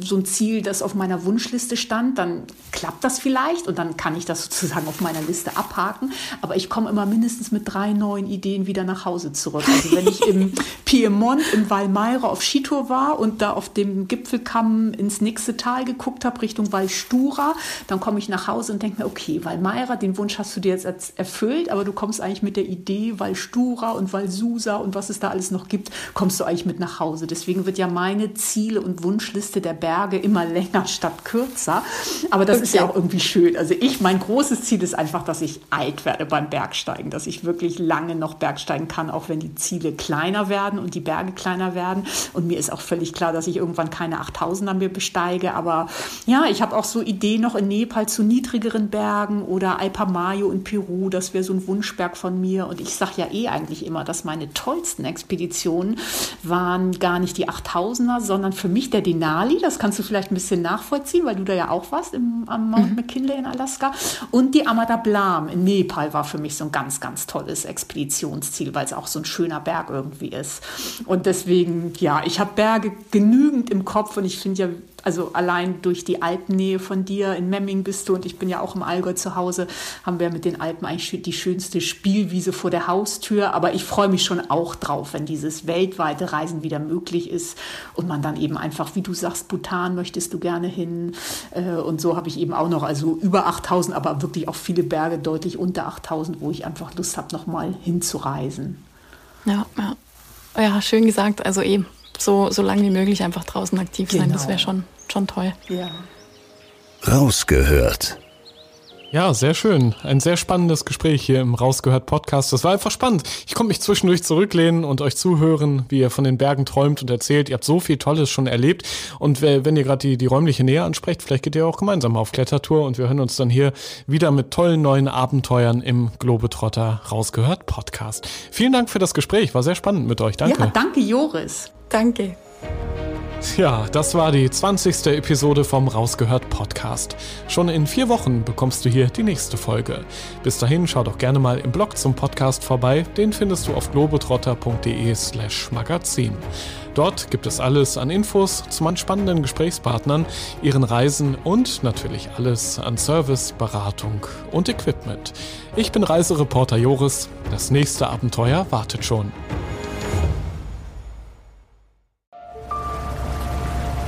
[SPEAKER 2] so ein Ziel, das auf meiner Wunschliste stand, dann klappt das vielleicht und dann kann ich das sozusagen auf meiner Liste abhaken abhaken, aber ich komme immer mindestens mit drei neuen Ideen wieder nach Hause zurück. Also wenn ich im Piemont, im Valmeira auf Skitour war und da auf dem Gipfelkamm ins nächste Tal geguckt habe, Richtung Valstura, dann komme ich nach Hause und denke mir, okay, Valmeira, den Wunsch hast du dir jetzt erfüllt, aber du kommst eigentlich mit der Idee Valstura und Valsusa und was es da alles noch gibt, kommst du eigentlich mit nach Hause. Deswegen wird ja meine Ziele und Wunschliste der Berge immer länger statt kürzer. Aber das okay. ist ja auch irgendwie schön. Also ich, mein großes Ziel ist einfach, dass ich alt werde beim Bergsteigen, dass ich wirklich lange noch bergsteigen kann, auch wenn die Ziele kleiner werden und die Berge kleiner werden. Und mir ist auch völlig klar, dass ich irgendwann keine 8000er mehr besteige. Aber ja, ich habe auch so Ideen noch in Nepal zu niedrigeren Bergen oder Alpamayo in Peru. Das wäre so ein Wunschberg von mir. Und ich sage ja eh eigentlich immer, dass meine tollsten Expeditionen waren gar nicht die 8000er, sondern für mich der Denali. Das kannst du vielleicht ein bisschen nachvollziehen, weil du da ja auch warst im, am Mount mhm. McKinley in Alaska. Und die Amada Blam in Nepal war für mich so ein ganz, ganz tolles Expeditionsziel, weil es auch so ein schöner Berg irgendwie ist. Und deswegen, ja, ich habe Berge genügend im Kopf und ich finde ja, also allein durch die Alpennähe von dir, in Memming bist du und ich bin ja auch im Allgäu zu Hause, haben wir mit den Alpen eigentlich die schönste Spielwiese vor der Haustür. Aber ich freue mich schon auch drauf, wenn dieses weltweite Reisen wieder möglich ist und man dann eben einfach, wie du sagst, Bhutan möchtest du gerne hin. Äh, und so habe ich eben auch noch, also über 8000, aber wirklich auch viele Berge deutlich unter 8000, wo ich einfach Lust habe, nochmal hinzureisen.
[SPEAKER 1] Ja, ja. Ja, schön gesagt. Also eben so, so lange wie möglich einfach draußen aktiv sein. Genau. Das wäre schon, schon toll. Ja.
[SPEAKER 4] Rausgehört.
[SPEAKER 3] Ja, sehr schön. Ein sehr spannendes Gespräch hier im Rausgehört Podcast. Das war einfach spannend. Ich konnte mich zwischendurch zurücklehnen und euch zuhören, wie ihr von den Bergen träumt und erzählt. Ihr habt so viel Tolles schon erlebt. Und wenn ihr gerade die, die räumliche Nähe ansprecht, vielleicht geht ihr auch gemeinsam auf Klettertour und wir hören uns dann hier wieder mit tollen neuen Abenteuern im Globetrotter Rausgehört Podcast. Vielen Dank für das Gespräch. War sehr spannend mit euch. Danke.
[SPEAKER 2] Ja, danke, Joris.
[SPEAKER 1] Danke.
[SPEAKER 3] Ja, das war die 20. Episode vom Rausgehört Podcast. Schon in vier Wochen bekommst du hier die nächste Folge. Bis dahin schau doch gerne mal im Blog zum Podcast vorbei. Den findest du auf globetrotter.de slash magazin. Dort gibt es alles an Infos zu meinen spannenden Gesprächspartnern, ihren Reisen und natürlich alles an Service, Beratung und Equipment. Ich bin Reisereporter Joris. Das nächste Abenteuer wartet schon.